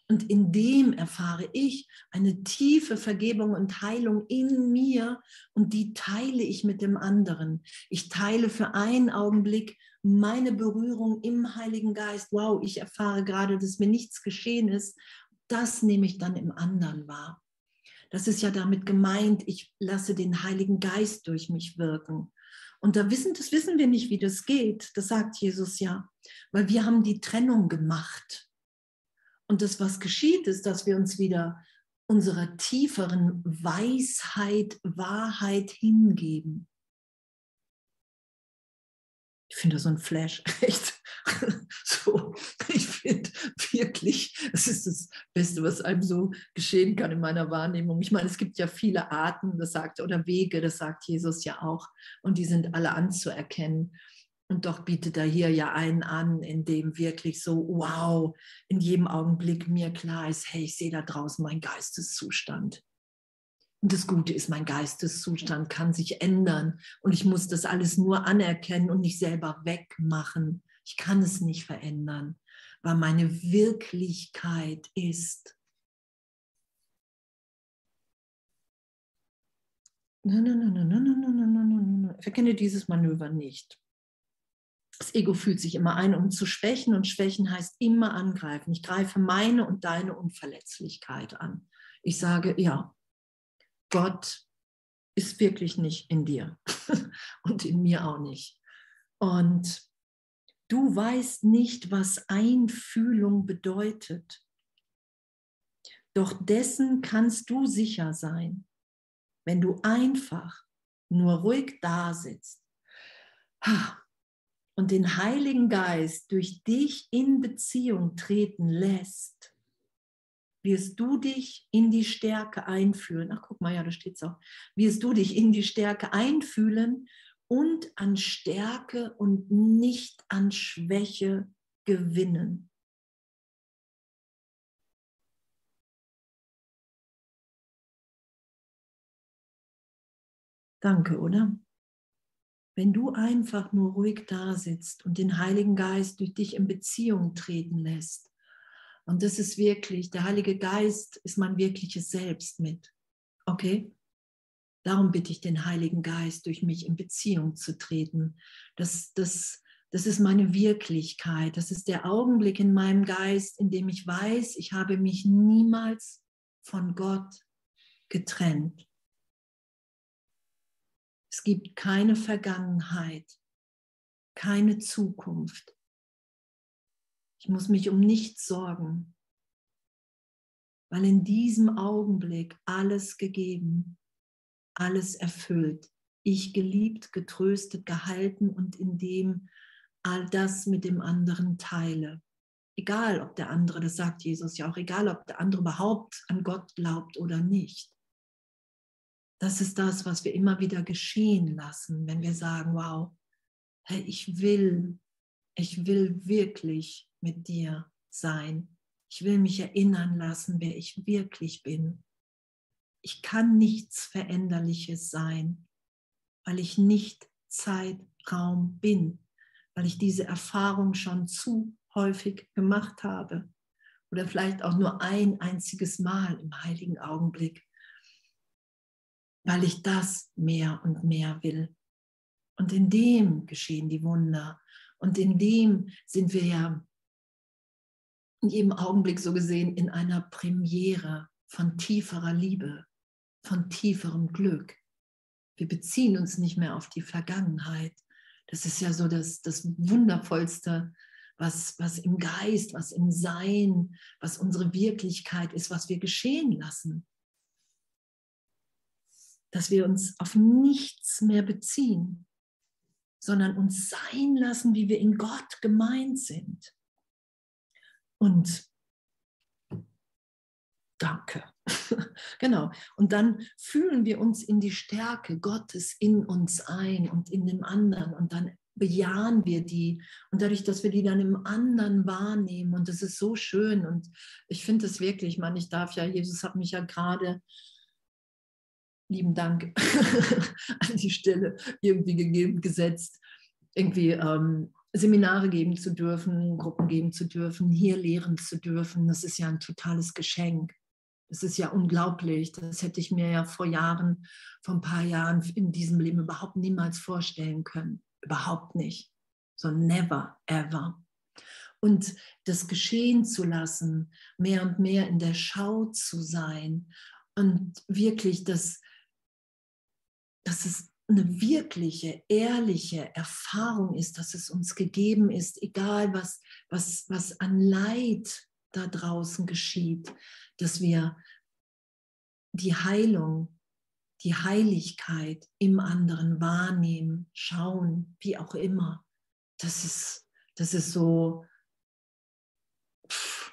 Und in dem erfahre ich eine tiefe Vergebung und Heilung in mir und die teile ich mit dem anderen. Ich teile für einen Augenblick meine Berührung im Heiligen Geist. Wow, ich erfahre gerade, dass mir nichts geschehen ist. Das nehme ich dann im anderen wahr. Das ist ja damit gemeint, ich lasse den Heiligen Geist durch mich wirken. Und da wissen, das wissen wir nicht, wie das geht. Das sagt Jesus ja, weil wir haben die Trennung gemacht und das, was geschieht, ist, dass wir uns wieder unserer tieferen Weisheit, Wahrheit hingeben. Ich finde so ein Flash echt so. Ich finde wirklich, das ist das Beste, was einem so geschehen kann in meiner Wahrnehmung. Ich meine, es gibt ja viele Arten, das sagt, oder Wege, das sagt Jesus ja auch, und die sind alle anzuerkennen. Und doch bietet er hier ja einen an, in dem wirklich so, wow, in jedem Augenblick mir klar ist, hey, ich sehe da draußen meinen Geisteszustand. Und das Gute ist, mein Geisteszustand kann sich ändern und ich muss das alles nur anerkennen und nicht selber wegmachen. Ich kann es nicht verändern, weil meine Wirklichkeit ist. Nein, nein, nein, nein, nein, nein, nein, nein, nein. Verkenne dieses Manöver nicht. Das Ego fühlt sich immer ein, um zu schwächen und schwächen heißt immer angreifen. Ich greife meine und deine Unverletzlichkeit an. Ich sage, ja, Gott ist wirklich nicht in dir und in mir auch nicht. Und du weißt nicht, was Einfühlung bedeutet. Doch dessen kannst du sicher sein, wenn du einfach nur ruhig da sitzt und den Heiligen Geist durch dich in Beziehung treten lässt, wirst du dich in die Stärke einfühlen. Ach, guck mal, ja, da steht es auch. Wirst du dich in die Stärke einfühlen und an Stärke und nicht an Schwäche gewinnen. Danke, oder? Wenn du einfach nur ruhig da sitzt und den Heiligen Geist durch dich in Beziehung treten lässt. Und das ist wirklich, der Heilige Geist ist mein wirkliches Selbst mit. Okay? Darum bitte ich den Heiligen Geist, durch mich in Beziehung zu treten. Das, das, das ist meine Wirklichkeit. Das ist der Augenblick in meinem Geist, in dem ich weiß, ich habe mich niemals von Gott getrennt. Es gibt keine Vergangenheit, keine Zukunft. Ich muss mich um nichts sorgen, weil in diesem Augenblick alles gegeben, alles erfüllt, ich geliebt, getröstet, gehalten und in dem all das mit dem anderen teile. Egal, ob der andere, das sagt Jesus ja auch, egal, ob der andere überhaupt an Gott glaubt oder nicht. Das ist das, was wir immer wieder geschehen lassen, wenn wir sagen, wow, hey, ich will, ich will wirklich mit dir sein. Ich will mich erinnern lassen, wer ich wirklich bin. Ich kann nichts Veränderliches sein, weil ich nicht Zeitraum bin, weil ich diese Erfahrung schon zu häufig gemacht habe oder vielleicht auch nur ein einziges Mal im heiligen Augenblick weil ich das mehr und mehr will. Und in dem geschehen die Wunder. Und in dem sind wir ja in jedem Augenblick so gesehen in einer Premiere von tieferer Liebe, von tieferem Glück. Wir beziehen uns nicht mehr auf die Vergangenheit. Das ist ja so das, das Wundervollste, was, was im Geist, was im Sein, was unsere Wirklichkeit ist, was wir geschehen lassen dass wir uns auf nichts mehr beziehen, sondern uns sein lassen, wie wir in Gott gemeint sind. Und danke. genau. Und dann fühlen wir uns in die Stärke Gottes in uns ein und in dem anderen. Und dann bejahen wir die. Und dadurch, dass wir die dann im anderen wahrnehmen, und das ist so schön. Und ich finde es wirklich, man, ich darf ja, Jesus hat mich ja gerade, lieben Dank, an die Stelle irgendwie gegeben, gesetzt, irgendwie ähm, Seminare geben zu dürfen, Gruppen geben zu dürfen, hier lehren zu dürfen. Das ist ja ein totales Geschenk. Das ist ja unglaublich. Das hätte ich mir ja vor Jahren, vor ein paar Jahren in diesem Leben überhaupt niemals vorstellen können. Überhaupt nicht. So never, ever. Und das geschehen zu lassen, mehr und mehr in der Schau zu sein und wirklich, dass, dass es eine wirkliche, ehrliche Erfahrung ist, dass es uns gegeben ist, egal was, was, was an Leid da draußen geschieht, dass wir die Heilung, die Heiligkeit im anderen wahrnehmen, schauen, wie auch immer. Das ist, das ist so, pff,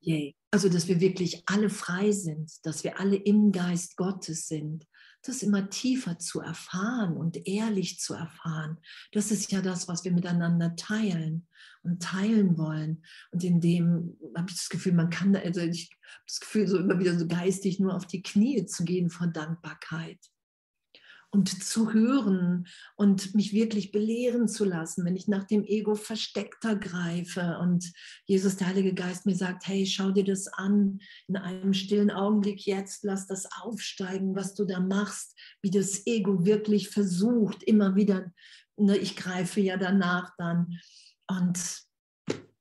yay. Also, dass wir wirklich alle frei sind, dass wir alle im Geist Gottes sind das immer tiefer zu erfahren und ehrlich zu erfahren. Das ist ja das, was wir miteinander teilen und teilen wollen. Und in dem habe ich das Gefühl, man kann, also ich habe das Gefühl, so immer wieder so geistig nur auf die Knie zu gehen vor Dankbarkeit und zu hören und mich wirklich belehren zu lassen, wenn ich nach dem Ego versteckter greife und Jesus, der Heilige Geist, mir sagt, hey, schau dir das an in einem stillen Augenblick jetzt, lass das aufsteigen, was du da machst, wie das Ego wirklich versucht, immer wieder, ne, ich greife ja danach dann und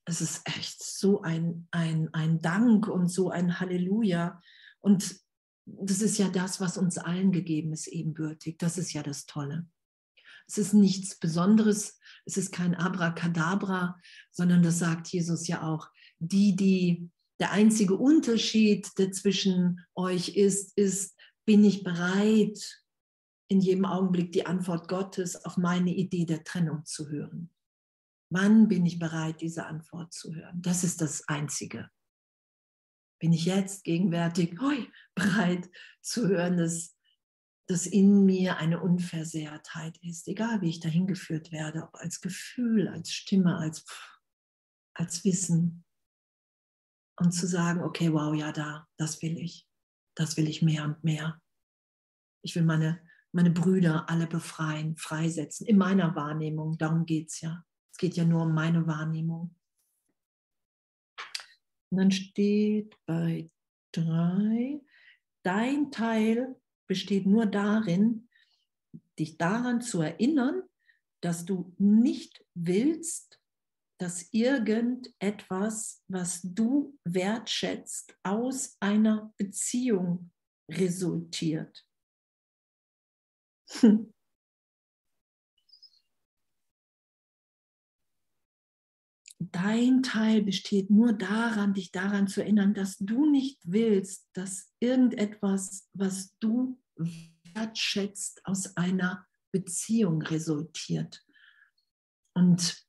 es ist echt so ein, ein, ein Dank und so ein Halleluja und das ist ja das, was uns allen gegeben ist, ebenbürtig. Das ist ja das Tolle. Es ist nichts Besonderes, es ist kein Abracadabra, sondern das sagt Jesus ja auch. Die, die, der einzige Unterschied, der zwischen euch ist, ist, bin ich bereit, in jedem Augenblick die Antwort Gottes auf meine Idee der Trennung zu hören. Wann bin ich bereit, diese Antwort zu hören? Das ist das Einzige bin ich jetzt gegenwärtig hui, bereit zu hören, dass, dass in mir eine Unversehrtheit ist, egal wie ich dahin geführt werde, ob als Gefühl, als Stimme, als, als Wissen. Und zu sagen, okay, wow, ja, da, das will ich. Das will ich mehr und mehr. Ich will meine, meine Brüder alle befreien, freisetzen, in meiner Wahrnehmung. Darum geht es ja. Es geht ja nur um meine Wahrnehmung. Und dann steht bei drei, dein Teil besteht nur darin, dich daran zu erinnern, dass du nicht willst, dass irgendetwas, was du wertschätzt, aus einer Beziehung resultiert. Hm. dein Teil besteht nur daran, dich daran zu erinnern, dass du nicht willst, dass irgendetwas, was du wertschätzt, aus einer Beziehung resultiert. Und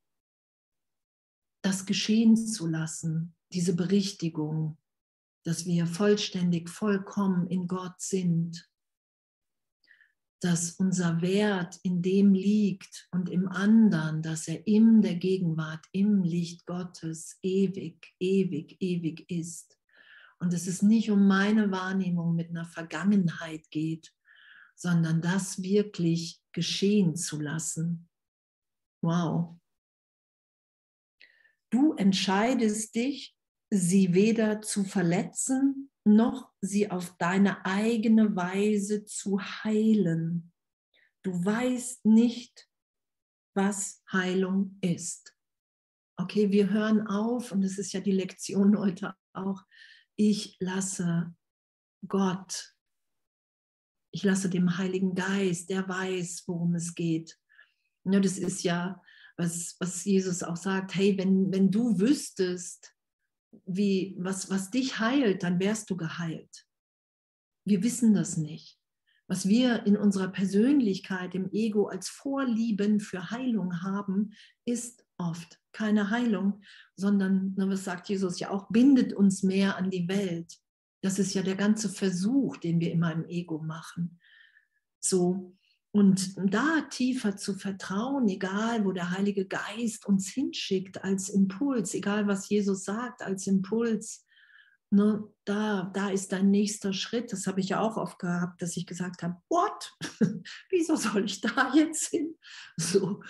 das geschehen zu lassen, diese Berichtigung, dass wir vollständig, vollkommen in Gott sind dass unser Wert in dem liegt und im anderen, dass er in der Gegenwart, im Licht Gottes ewig, ewig, ewig ist. Und dass es nicht um meine Wahrnehmung mit einer Vergangenheit geht, sondern das wirklich geschehen zu lassen. Wow. Du entscheidest dich, sie weder zu verletzen noch sie auf deine eigene Weise zu heilen. Du weißt nicht, was Heilung ist. Okay, wir hören auf, und das ist ja die Lektion heute auch. Ich lasse Gott, ich lasse dem Heiligen Geist, der weiß, worum es geht. Ja, das ist ja, was, was Jesus auch sagt, hey, wenn, wenn du wüsstest, wie, was, was dich heilt, dann wärst du geheilt. Wir wissen das nicht. Was wir in unserer Persönlichkeit, im Ego als Vorlieben für Heilung haben, ist oft keine Heilung, sondern, was sagt Jesus ja auch, bindet uns mehr an die Welt. Das ist ja der ganze Versuch, den wir immer im Ego machen. So, Und da tiefer zu vertrauen, egal wo der Heilige Geist uns hinschickt als Impuls, egal was Jesus sagt als Impuls, ne, da, da ist dein nächster Schritt. Das habe ich ja auch oft gehabt, dass ich gesagt habe, what? Wieso soll ich da jetzt hin? So.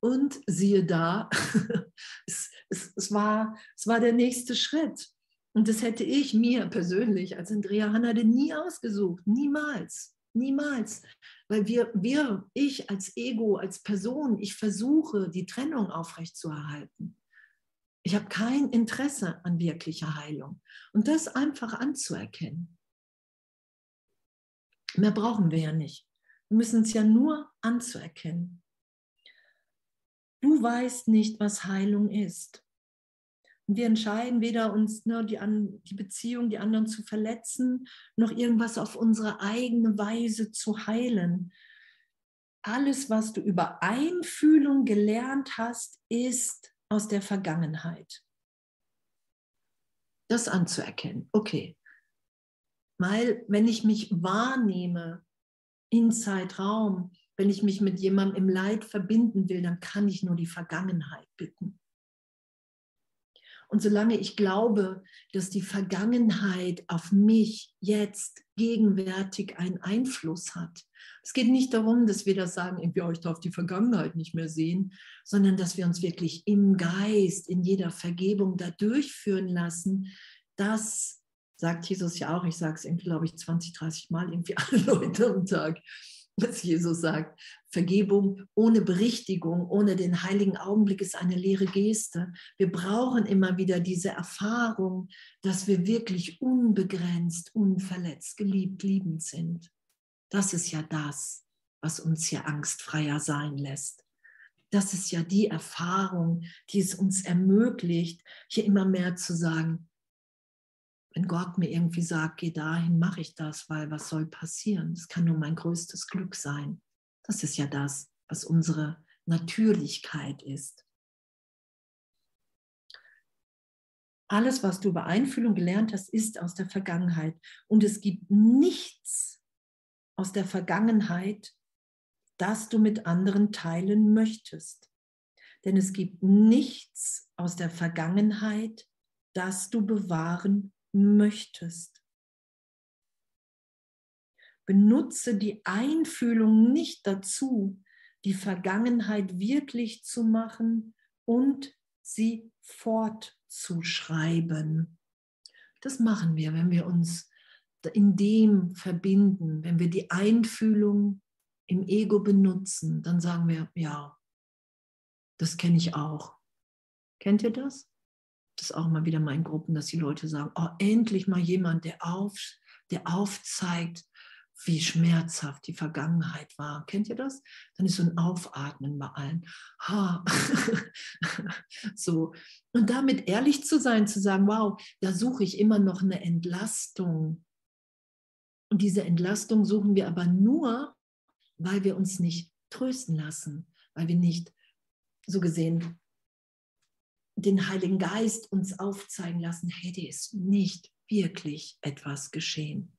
Und siehe da, es, es, es, war, es war der nächste Schritt. Und das hätte ich mir persönlich als Andrea Hannade nie ausgesucht. Niemals. Niemals. Weil wir, wir, ich als Ego, als Person, ich versuche, die Trennung aufrechtzuerhalten. Ich habe kein Interesse an wirklicher Heilung. Und das einfach anzuerkennen. Mehr brauchen wir ja nicht. Wir müssen es ja nur anzuerkennen. Du weißt nicht, was Heilung ist. Wir entscheiden weder uns ne, die, an, die Beziehung, die anderen zu verletzen, noch irgendwas auf unsere eigene Weise zu heilen. Alles, was du über Einfühlung gelernt hast, ist aus der Vergangenheit. Das anzuerkennen. Okay. Weil wenn ich mich wahrnehme in Zeitraum, wenn ich mich mit jemandem im Leid verbinden will, dann kann ich nur die Vergangenheit bitten. Und solange ich glaube, dass die Vergangenheit auf mich jetzt gegenwärtig einen Einfluss hat, es geht nicht darum, dass wir das sagen, wir euch darf die Vergangenheit nicht mehr sehen, sondern dass wir uns wirklich im Geist, in jeder Vergebung da durchführen lassen. Das sagt Jesus ja auch, ich sage es irgendwie, glaube ich, 20, 30 Mal irgendwie alle Leute am Tag was Jesus sagt. Vergebung ohne Berichtigung, ohne den heiligen Augenblick ist eine leere Geste. Wir brauchen immer wieder diese Erfahrung, dass wir wirklich unbegrenzt, unverletzt, geliebt, liebend sind. Das ist ja das, was uns hier angstfreier sein lässt. Das ist ja die Erfahrung, die es uns ermöglicht, hier immer mehr zu sagen, wenn Gott mir irgendwie sagt, geh dahin, mache ich das, weil was soll passieren? Das kann nur mein größtes Glück sein. Das ist ja das, was unsere Natürlichkeit ist. Alles, was du über Einfühlung gelernt hast, ist aus der Vergangenheit. Und es gibt nichts aus der Vergangenheit, das du mit anderen teilen möchtest. Denn es gibt nichts aus der Vergangenheit, das du bewahren möchtest. Benutze die Einfühlung nicht dazu, die Vergangenheit wirklich zu machen und sie fortzuschreiben. Das machen wir, wenn wir uns in dem verbinden, wenn wir die Einfühlung im Ego benutzen, dann sagen wir, ja, das kenne ich auch. Kennt ihr das? Das auch mal wieder mal in Gruppen, dass die Leute sagen, oh, endlich mal jemand, der, auf, der aufzeigt, wie schmerzhaft die Vergangenheit war. Kennt ihr das? Dann ist so ein Aufatmen bei allen. Ha. so. Und damit ehrlich zu sein, zu sagen, wow, da suche ich immer noch eine Entlastung. Und diese Entlastung suchen wir aber nur, weil wir uns nicht trösten lassen, weil wir nicht so gesehen den Heiligen Geist uns aufzeigen lassen, hey, dir ist nicht wirklich etwas geschehen.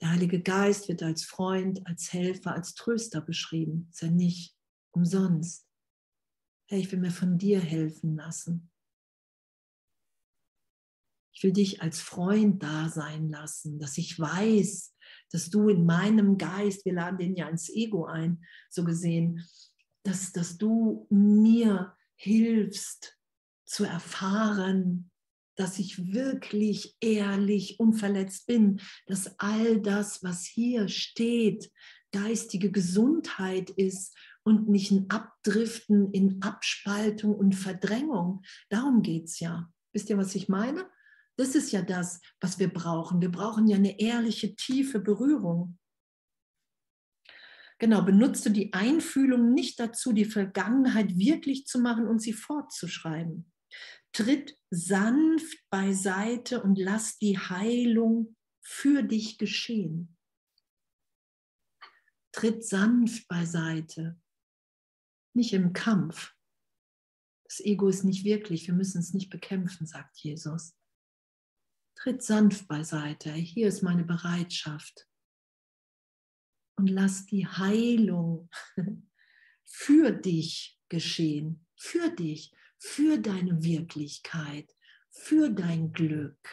Der Heilige Geist wird als Freund, als Helfer, als Tröster beschrieben. Ist er nicht umsonst. Hey, ich will mir von dir helfen lassen. Ich will dich als Freund da sein lassen, dass ich weiß, dass du in meinem Geist, wir laden den ja ins Ego ein, so gesehen, dass, dass du mir hilfst zu erfahren, dass ich wirklich ehrlich, unverletzt bin, dass all das, was hier steht, geistige Gesundheit ist und nicht ein Abdriften in Abspaltung und Verdrängung. Darum geht es ja. Wisst ihr, was ich meine? Das ist ja das, was wir brauchen. Wir brauchen ja eine ehrliche, tiefe Berührung. Genau, benutzt du die Einfühlung nicht dazu, die Vergangenheit wirklich zu machen und sie fortzuschreiben. Tritt sanft beiseite und lass die Heilung für dich geschehen. Tritt sanft beiseite, nicht im Kampf. Das Ego ist nicht wirklich, wir müssen es nicht bekämpfen, sagt Jesus. Tritt sanft beiseite, hier ist meine Bereitschaft und lass die Heilung für dich geschehen, für dich, für deine Wirklichkeit, für dein Glück,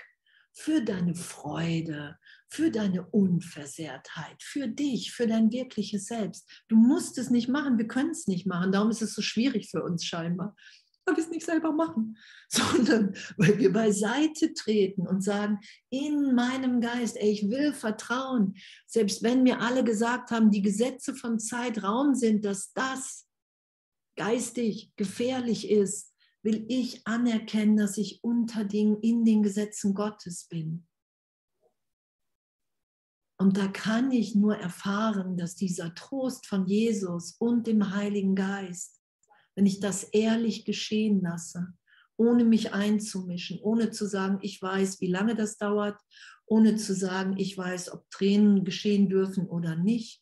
für deine Freude, für deine Unversehrtheit, für dich, für dein wirkliches Selbst. Du musst es nicht machen, wir können es nicht machen. Darum ist es so schwierig für uns scheinbar, weil wir es nicht selber machen, sondern weil wir beiseite treten und sagen, in meinem Geist, ey, ich will vertrauen, selbst wenn mir alle gesagt haben, die Gesetze von Zeit, Raum sind, dass das geistig gefährlich ist, will ich anerkennen, dass ich unter den, in den Gesetzen Gottes bin. Und da kann ich nur erfahren, dass dieser Trost von Jesus und dem Heiligen Geist, wenn ich das ehrlich geschehen lasse, ohne mich einzumischen, ohne zu sagen, ich weiß, wie lange das dauert, ohne zu sagen, ich weiß, ob Tränen geschehen dürfen oder nicht,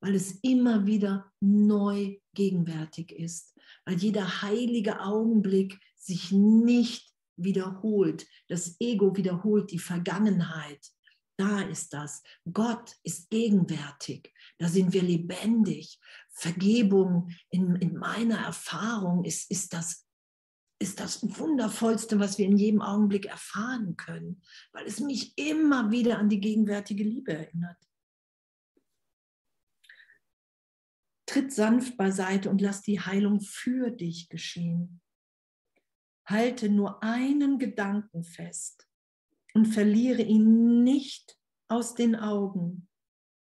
weil es immer wieder neu gegenwärtig ist, weil jeder heilige Augenblick sich nicht wiederholt. Das Ego wiederholt die Vergangenheit da ist das. Gott ist gegenwärtig. Da sind wir lebendig. Vergebung in, in meiner Erfahrung ist, ist, das, ist das Wundervollste, was wir in jedem Augenblick erfahren können, weil es mich immer wieder an die gegenwärtige Liebe erinnert. Tritt sanft beiseite und lass die Heilung für dich geschehen. Halte nur einen Gedanken fest und verliere ihn nicht aus den Augen,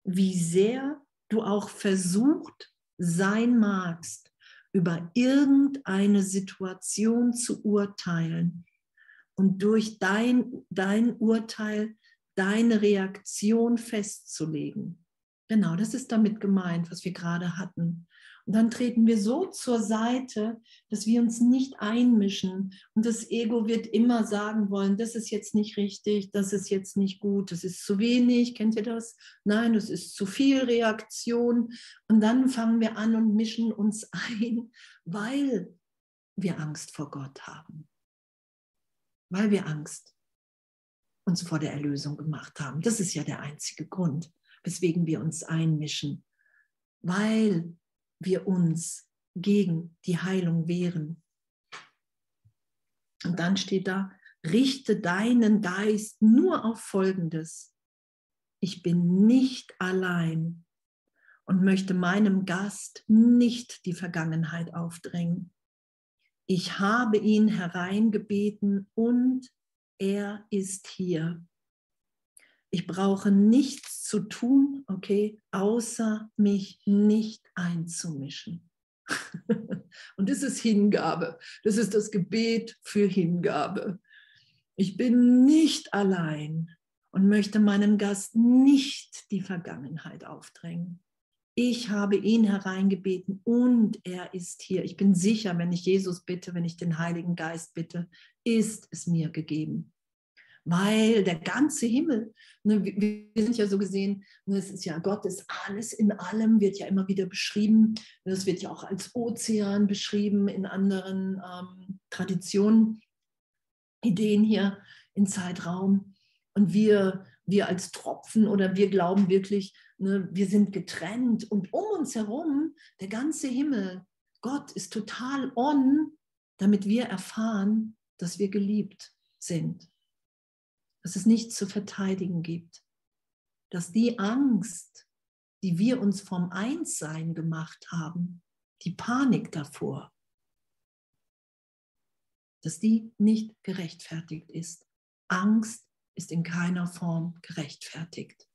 wie sehr du auch versucht sein magst, über irgendeine Situation zu urteilen und durch dein, dein Urteil deine Reaktion festzulegen. Genau, das ist damit gemeint, was wir gerade hatten. Und dann treten wir so zur Seite, dass wir uns nicht einmischen. Und das Ego wird immer sagen wollen, das ist jetzt nicht richtig, das ist jetzt nicht gut, das ist zu wenig, kennt ihr das? Nein, das ist zu viel Reaktion. Und dann fangen wir an und mischen uns ein, weil wir Angst vor Gott haben. Weil wir Angst uns vor der Erlösung gemacht haben. Das ist ja der einzige Grund, weswegen wir uns einmischen. Weil wir uns gegen die Heilung wehren. Und dann steht da, richte deinen Geist nur auf Folgendes. Ich bin nicht allein und möchte meinem Gast nicht die Vergangenheit aufdrängen. Ich habe ihn hereingebeten und er ist hier. Ich brauche nichts zu tun, okay, außer mich nicht einzumischen. Und das ist Hingabe. Das ist das Gebet für Hingabe. Ich bin nicht allein und möchte meinem Gast nicht die Vergangenheit aufdrängen. Ich habe ihn hereingebeten und er ist hier. Ich bin sicher, wenn ich Jesus bitte, wenn ich den Heiligen Geist bitte, ist es mir gegeben weil der ganze Himmel, ne, wir, sind ja so gesehen, ne, es ist ja Gott ist alles in allem, wird ja immer wieder beschrieben. Das wird ja auch als Ozean beschrieben in anderen ähm, Traditionen, Ideen hier in Zeitraum. Und wir, wir als Tropfen oder wir glauben wirklich, ne, wir sind getrennt und um uns herum der ganze Himmel, Gott ist total on, damit wir erfahren, dass wir geliebt sind dass es nichts zu verteidigen gibt, dass die Angst, die wir uns vom Einssein gemacht haben, die Panik davor, dass die nicht gerechtfertigt ist. Angst ist in keiner Form gerechtfertigt.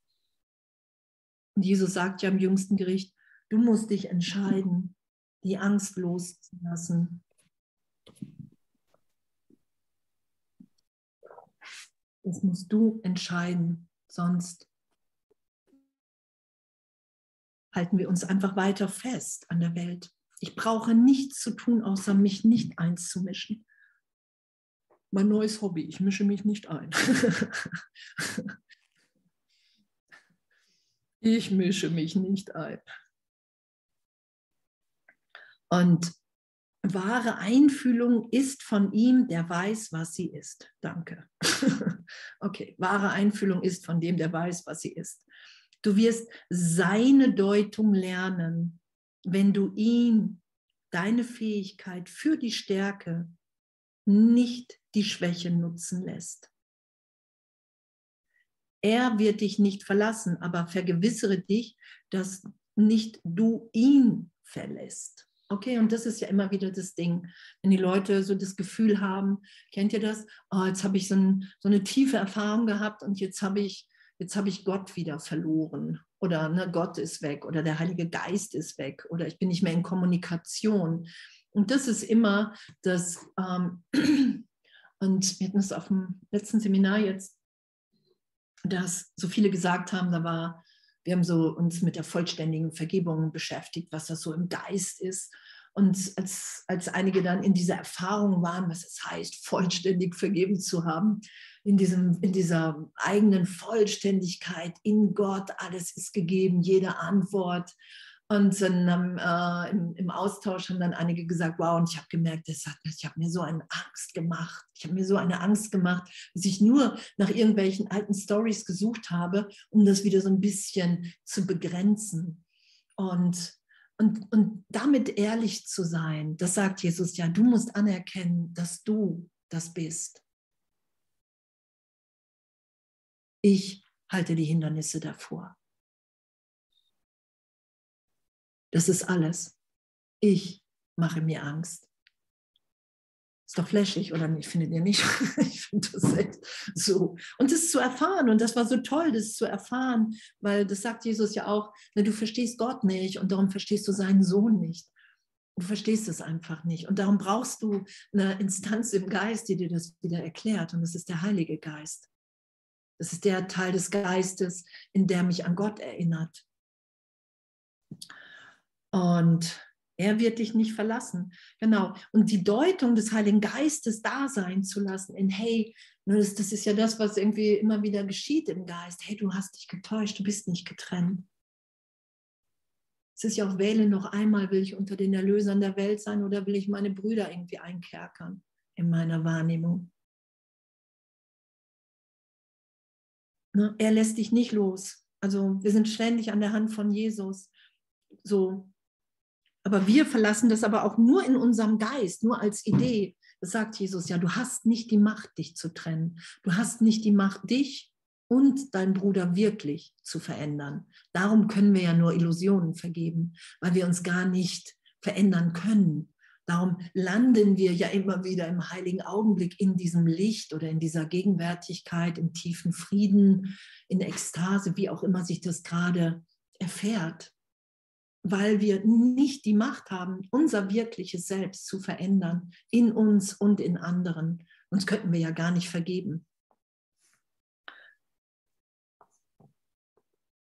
Und Jesus sagt ja im jüngsten Gericht, du musst dich entscheiden, die Angst loszulassen Das musst du entscheiden, sonst halten wir uns einfach weiter fest an der Welt. Ich brauche nichts zu tun, außer mich nicht einzumischen. Mein neues Hobby, ich mische mich nicht ein. ich mische mich nicht ein. Und wahre Einfühlung ist von ihm, der weiß, was sie ist. Danke. okay, wahre Einfühlung ist von dem, der weiß, was sie ist. Du wirst seine Deutung lernen, wenn du ihn, deine Fähigkeit für die Stärke, nicht die Schwäche nutzen lässt. Er wird dich nicht verlassen, aber vergewissere dich, dass nicht du ihn verlässt. Okay, und das ist ja immer wieder das Ding, wenn die Leute so das Gefühl haben, kennt ihr das? Oh, jetzt habe ich so, ein, so, eine tiefe Erfahrung gehabt und jetzt habe ich, jetzt habe ich Gott wieder verloren oder ne, Gott ist weg oder der Heilige Geist ist weg oder ich bin nicht mehr in Kommunikation. Und das ist immer das, ähm, und wir hatten es auf dem letzten Seminar jetzt, dass so viele gesagt haben, da war wir haben so uns mit der vollständigen Vergebung beschäftigt, was das so im Geist ist. Und als, als einige dann in dieser Erfahrung waren, was es heißt, vollständig vergeben zu haben, in, diesem, in dieser eigenen Vollständigkeit in Gott, alles ist gegeben, jede Antwort, und dann äh, im, im, Austausch haben dann einige gesagt, wow, und ich habe gemerkt, das hat, ich habe mir so eine Angst gemacht. Ich habe mir so eine Angst gemacht, dass ich nur nach irgendwelchen alten Stories gesucht habe, um das wieder so ein bisschen zu begrenzen. Und, und, und damit ehrlich zu sein, das sagt Jesus ja, du musst anerkennen, dass du das bist. Ich halte die Hindernisse davor. Das ist alles. Ich mache mir Angst. Ist doch flashig, oder nicht? Findet ihr nicht? ich finde das echt so. Und das zu erfahren, und das war so toll, das zu erfahren, weil das sagt Jesus ja auch, ne, du verstehst Gott nicht und darum verstehst du seinen Sohn nicht. Du verstehst es einfach nicht. Und darum brauchst du eine Instanz im Geist, die dir das wieder erklärt. Und das ist der Heilige Geist. Das ist der Teil des Geistes, in der mich an Gott erinnert. Und er wird dich nicht verlassen. Genau. Und die Deutung des Heiligen Geistes da sein zu lassen, in hey, das, das ist ja das, was irgendwie immer wieder geschieht im Geist. Hey, du hast dich getäuscht, du bist nicht getrennt. Es ist ja auch wähle noch einmal, will ich unter den Erlösern der Welt sein oder will ich meine Brüder irgendwie einkerkern in meiner Wahrnehmung. Ne? Er lässt dich nicht los. Also wir sind ständig an der Hand von Jesus. So, aber wir verlassen das aber auch nur in unserem Geist, nur als Idee. Das sagt Jesus ja, du hast nicht die Macht, dich zu trennen. Du hast nicht die Macht, dich und deinen Bruder wirklich zu verändern. Darum können wir ja nur Illusionen vergeben, weil wir uns gar nicht verändern können. Darum landen wir ja immer wieder im heiligen Augenblick in diesem Licht oder in dieser Gegenwärtigkeit, im tiefen Frieden, in Ekstase, wie auch immer sich das gerade erfährt weil wir nicht die Macht haben, unser wirkliches Selbst zu verändern, in uns und in anderen. Uns könnten wir ja gar nicht vergeben.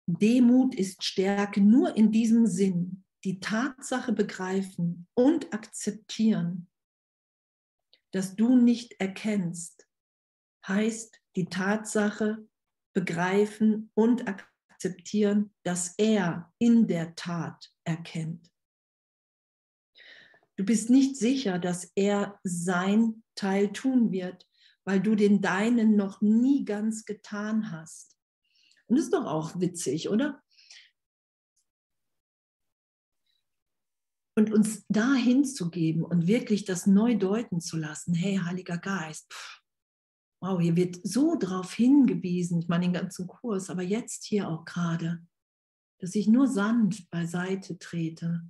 Demut ist Stärke nur in diesem Sinn, die Tatsache begreifen und akzeptieren, dass du nicht erkennst, heißt die Tatsache begreifen und akzeptieren akzeptieren, dass er in der Tat erkennt. Du bist nicht sicher, dass er sein Teil tun wird, weil du den deinen noch nie ganz getan hast. Und das ist doch auch witzig, oder? Und uns dahin zu geben und wirklich das neu deuten zu lassen, hey, Heiliger Geist, pff, wow, hier wird so drauf hingewiesen, ich meine den ganzen Kurs, aber jetzt hier auch gerade, dass ich nur sanft beiseite trete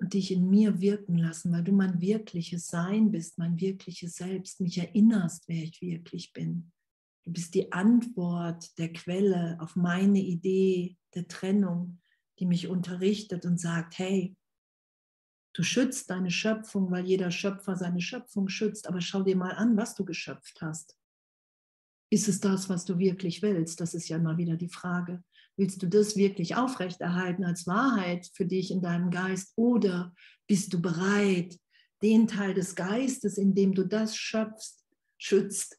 und dich in mir wirken lassen, weil du mein wirkliches Sein bist, mein wirkliches Selbst, mich erinnerst, wer ich wirklich bin. Du bist die Antwort der Quelle auf meine Idee der Trennung, die mich unterrichtet und sagt, hey, Du schützt deine Schöpfung, weil jeder Schöpfer seine Schöpfung schützt. Aber schau dir mal an, was du geschöpft hast. Ist es das, was du wirklich willst? Das ist ja immer wieder die Frage. Willst du das wirklich aufrechterhalten als Wahrheit für dich in deinem Geist? Oder bist du bereit, den Teil des Geistes, in dem du das schöpfst, schützt,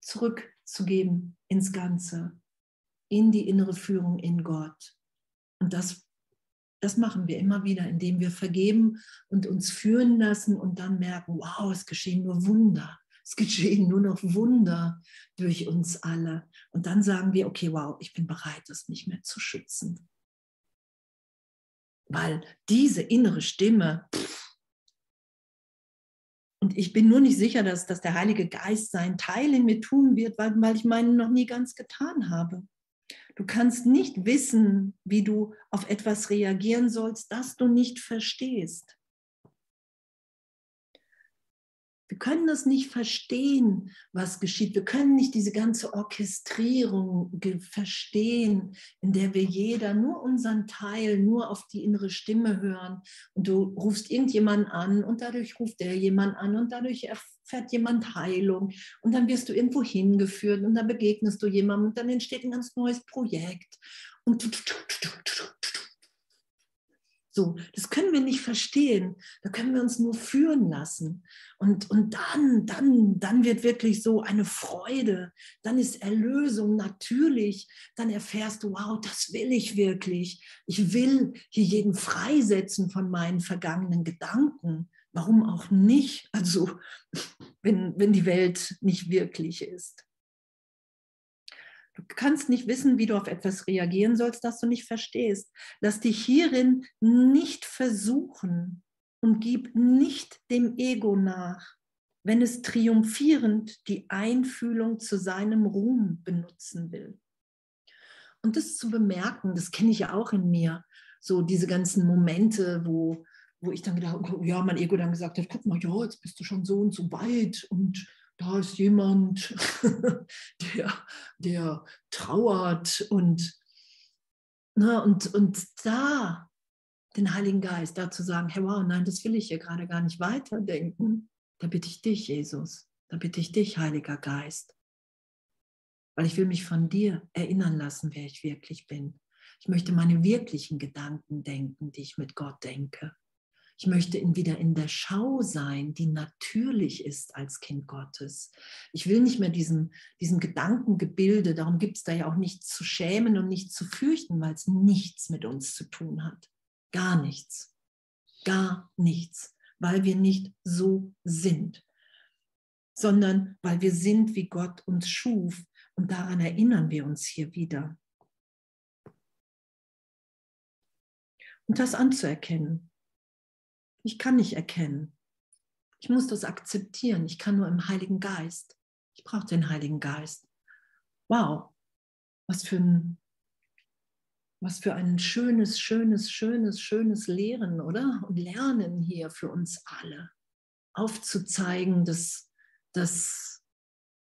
zurückzugeben ins Ganze, in die innere Führung in Gott? Und das das machen wir immer wieder, indem wir vergeben und uns führen lassen und dann merken, wow, es geschehen nur Wunder. Es geschehen nur noch Wunder durch uns alle. Und dann sagen wir, okay, wow, ich bin bereit, das nicht mehr zu schützen. Weil diese innere Stimme, und ich bin nur nicht sicher, dass, dass der Heilige Geist seinen Teil in mir tun wird, weil, weil ich meinen noch nie ganz getan habe. Du kannst nicht wissen, wie du auf etwas reagieren sollst, das du nicht verstehst. Wir können das nicht verstehen, was geschieht. Wir können nicht diese ganze Orchestrierung verstehen, in der wir jeder nur unseren Teil, nur auf die innere Stimme hören. Und du rufst irgendjemanden an und dadurch ruft der jemand an und dadurch erfährt jemand Heilung. Und dann wirst du irgendwo hingeführt und dann begegnest du jemandem und dann entsteht ein ganz neues Projekt. Und so, das können wir nicht verstehen. Da können wir uns nur führen lassen. Und, und dann, dann, dann wird wirklich so eine Freude. Dann ist Erlösung natürlich. Dann erfährst du, wow, das will ich wirklich. Ich will hier jeden freisetzen von meinen vergangenen Gedanken. Warum auch nicht? Also, wenn, wenn die Welt nicht wirklich ist. Du kannst nicht wissen, wie du auf etwas reagieren sollst, das du nicht verstehst. Lass dich hierin nicht versuchen und gib nicht dem Ego nach, wenn es triumphierend die Einfühlung zu seinem Ruhm benutzen will. Und das zu bemerken, das kenne ich ja auch in mir, so diese ganzen Momente, wo, wo ich dann gedacht habe, ja, mein Ego dann gesagt hat, guck mal, ja, jetzt bist du schon so und so weit und da ist jemand, der, der trauert und, na, und, und da den Heiligen Geist dazu sagen, hey wow, nein, das will ich hier gerade gar nicht weiterdenken. Da bitte ich dich, Jesus. Da bitte ich dich, Heiliger Geist. Weil ich will mich von dir erinnern lassen, wer ich wirklich bin. Ich möchte meine wirklichen Gedanken denken, die ich mit Gott denke. Ich möchte wieder in der Schau sein, die natürlich ist als Kind Gottes. Ich will nicht mehr diesem, diesem Gedankengebilde, darum gibt es da ja auch nichts zu schämen und nichts zu fürchten, weil es nichts mit uns zu tun hat. Gar nichts. Gar nichts, weil wir nicht so sind, sondern weil wir sind, wie Gott uns schuf. Und daran erinnern wir uns hier wieder. Und das anzuerkennen, ich kann nicht erkennen. Ich muss das akzeptieren. Ich kann nur im Heiligen Geist. Ich brauche den Heiligen Geist. Wow, was für ein, was für ein schönes, schönes, schönes, schönes Lehren, oder? Und Lernen hier für uns alle. Aufzuzeigen, dass, dass,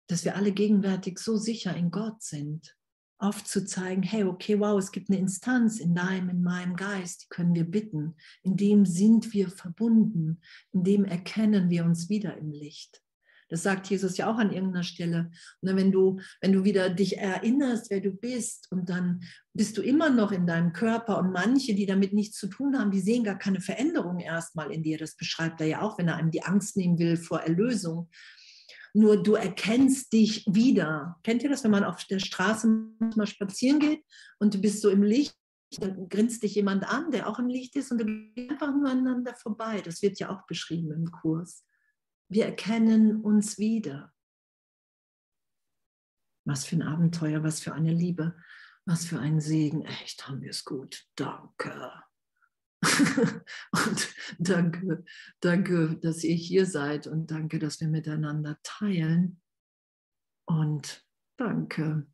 dass wir alle gegenwärtig so sicher in Gott sind aufzuzeigen, hey, okay, wow, es gibt eine Instanz in deinem, in meinem Geist, die können wir bitten. In dem sind wir verbunden, in dem erkennen wir uns wieder im Licht. Das sagt Jesus ja auch an irgendeiner Stelle. Und wenn du, wenn du wieder dich erinnerst, wer du bist, und dann bist du immer noch in deinem Körper und manche, die damit nichts zu tun haben, die sehen gar keine Veränderung erstmal in dir. Das beschreibt er ja auch, wenn er einem die Angst nehmen will vor Erlösung nur du erkennst dich wieder. Kennt ihr das, wenn man auf der Straße mal spazieren geht und du bist so im Licht, dann grinst dich jemand an, der auch im Licht ist und du gehst einfach nur aneinander vorbei. Das wird ja auch beschrieben im Kurs. Wir erkennen uns wieder. Was für ein Abenteuer, was für eine Liebe, was für ein Segen. Echt haben wir es gut. Danke. und danke, danke, dass ihr hier seid und danke, dass wir miteinander teilen. Und danke.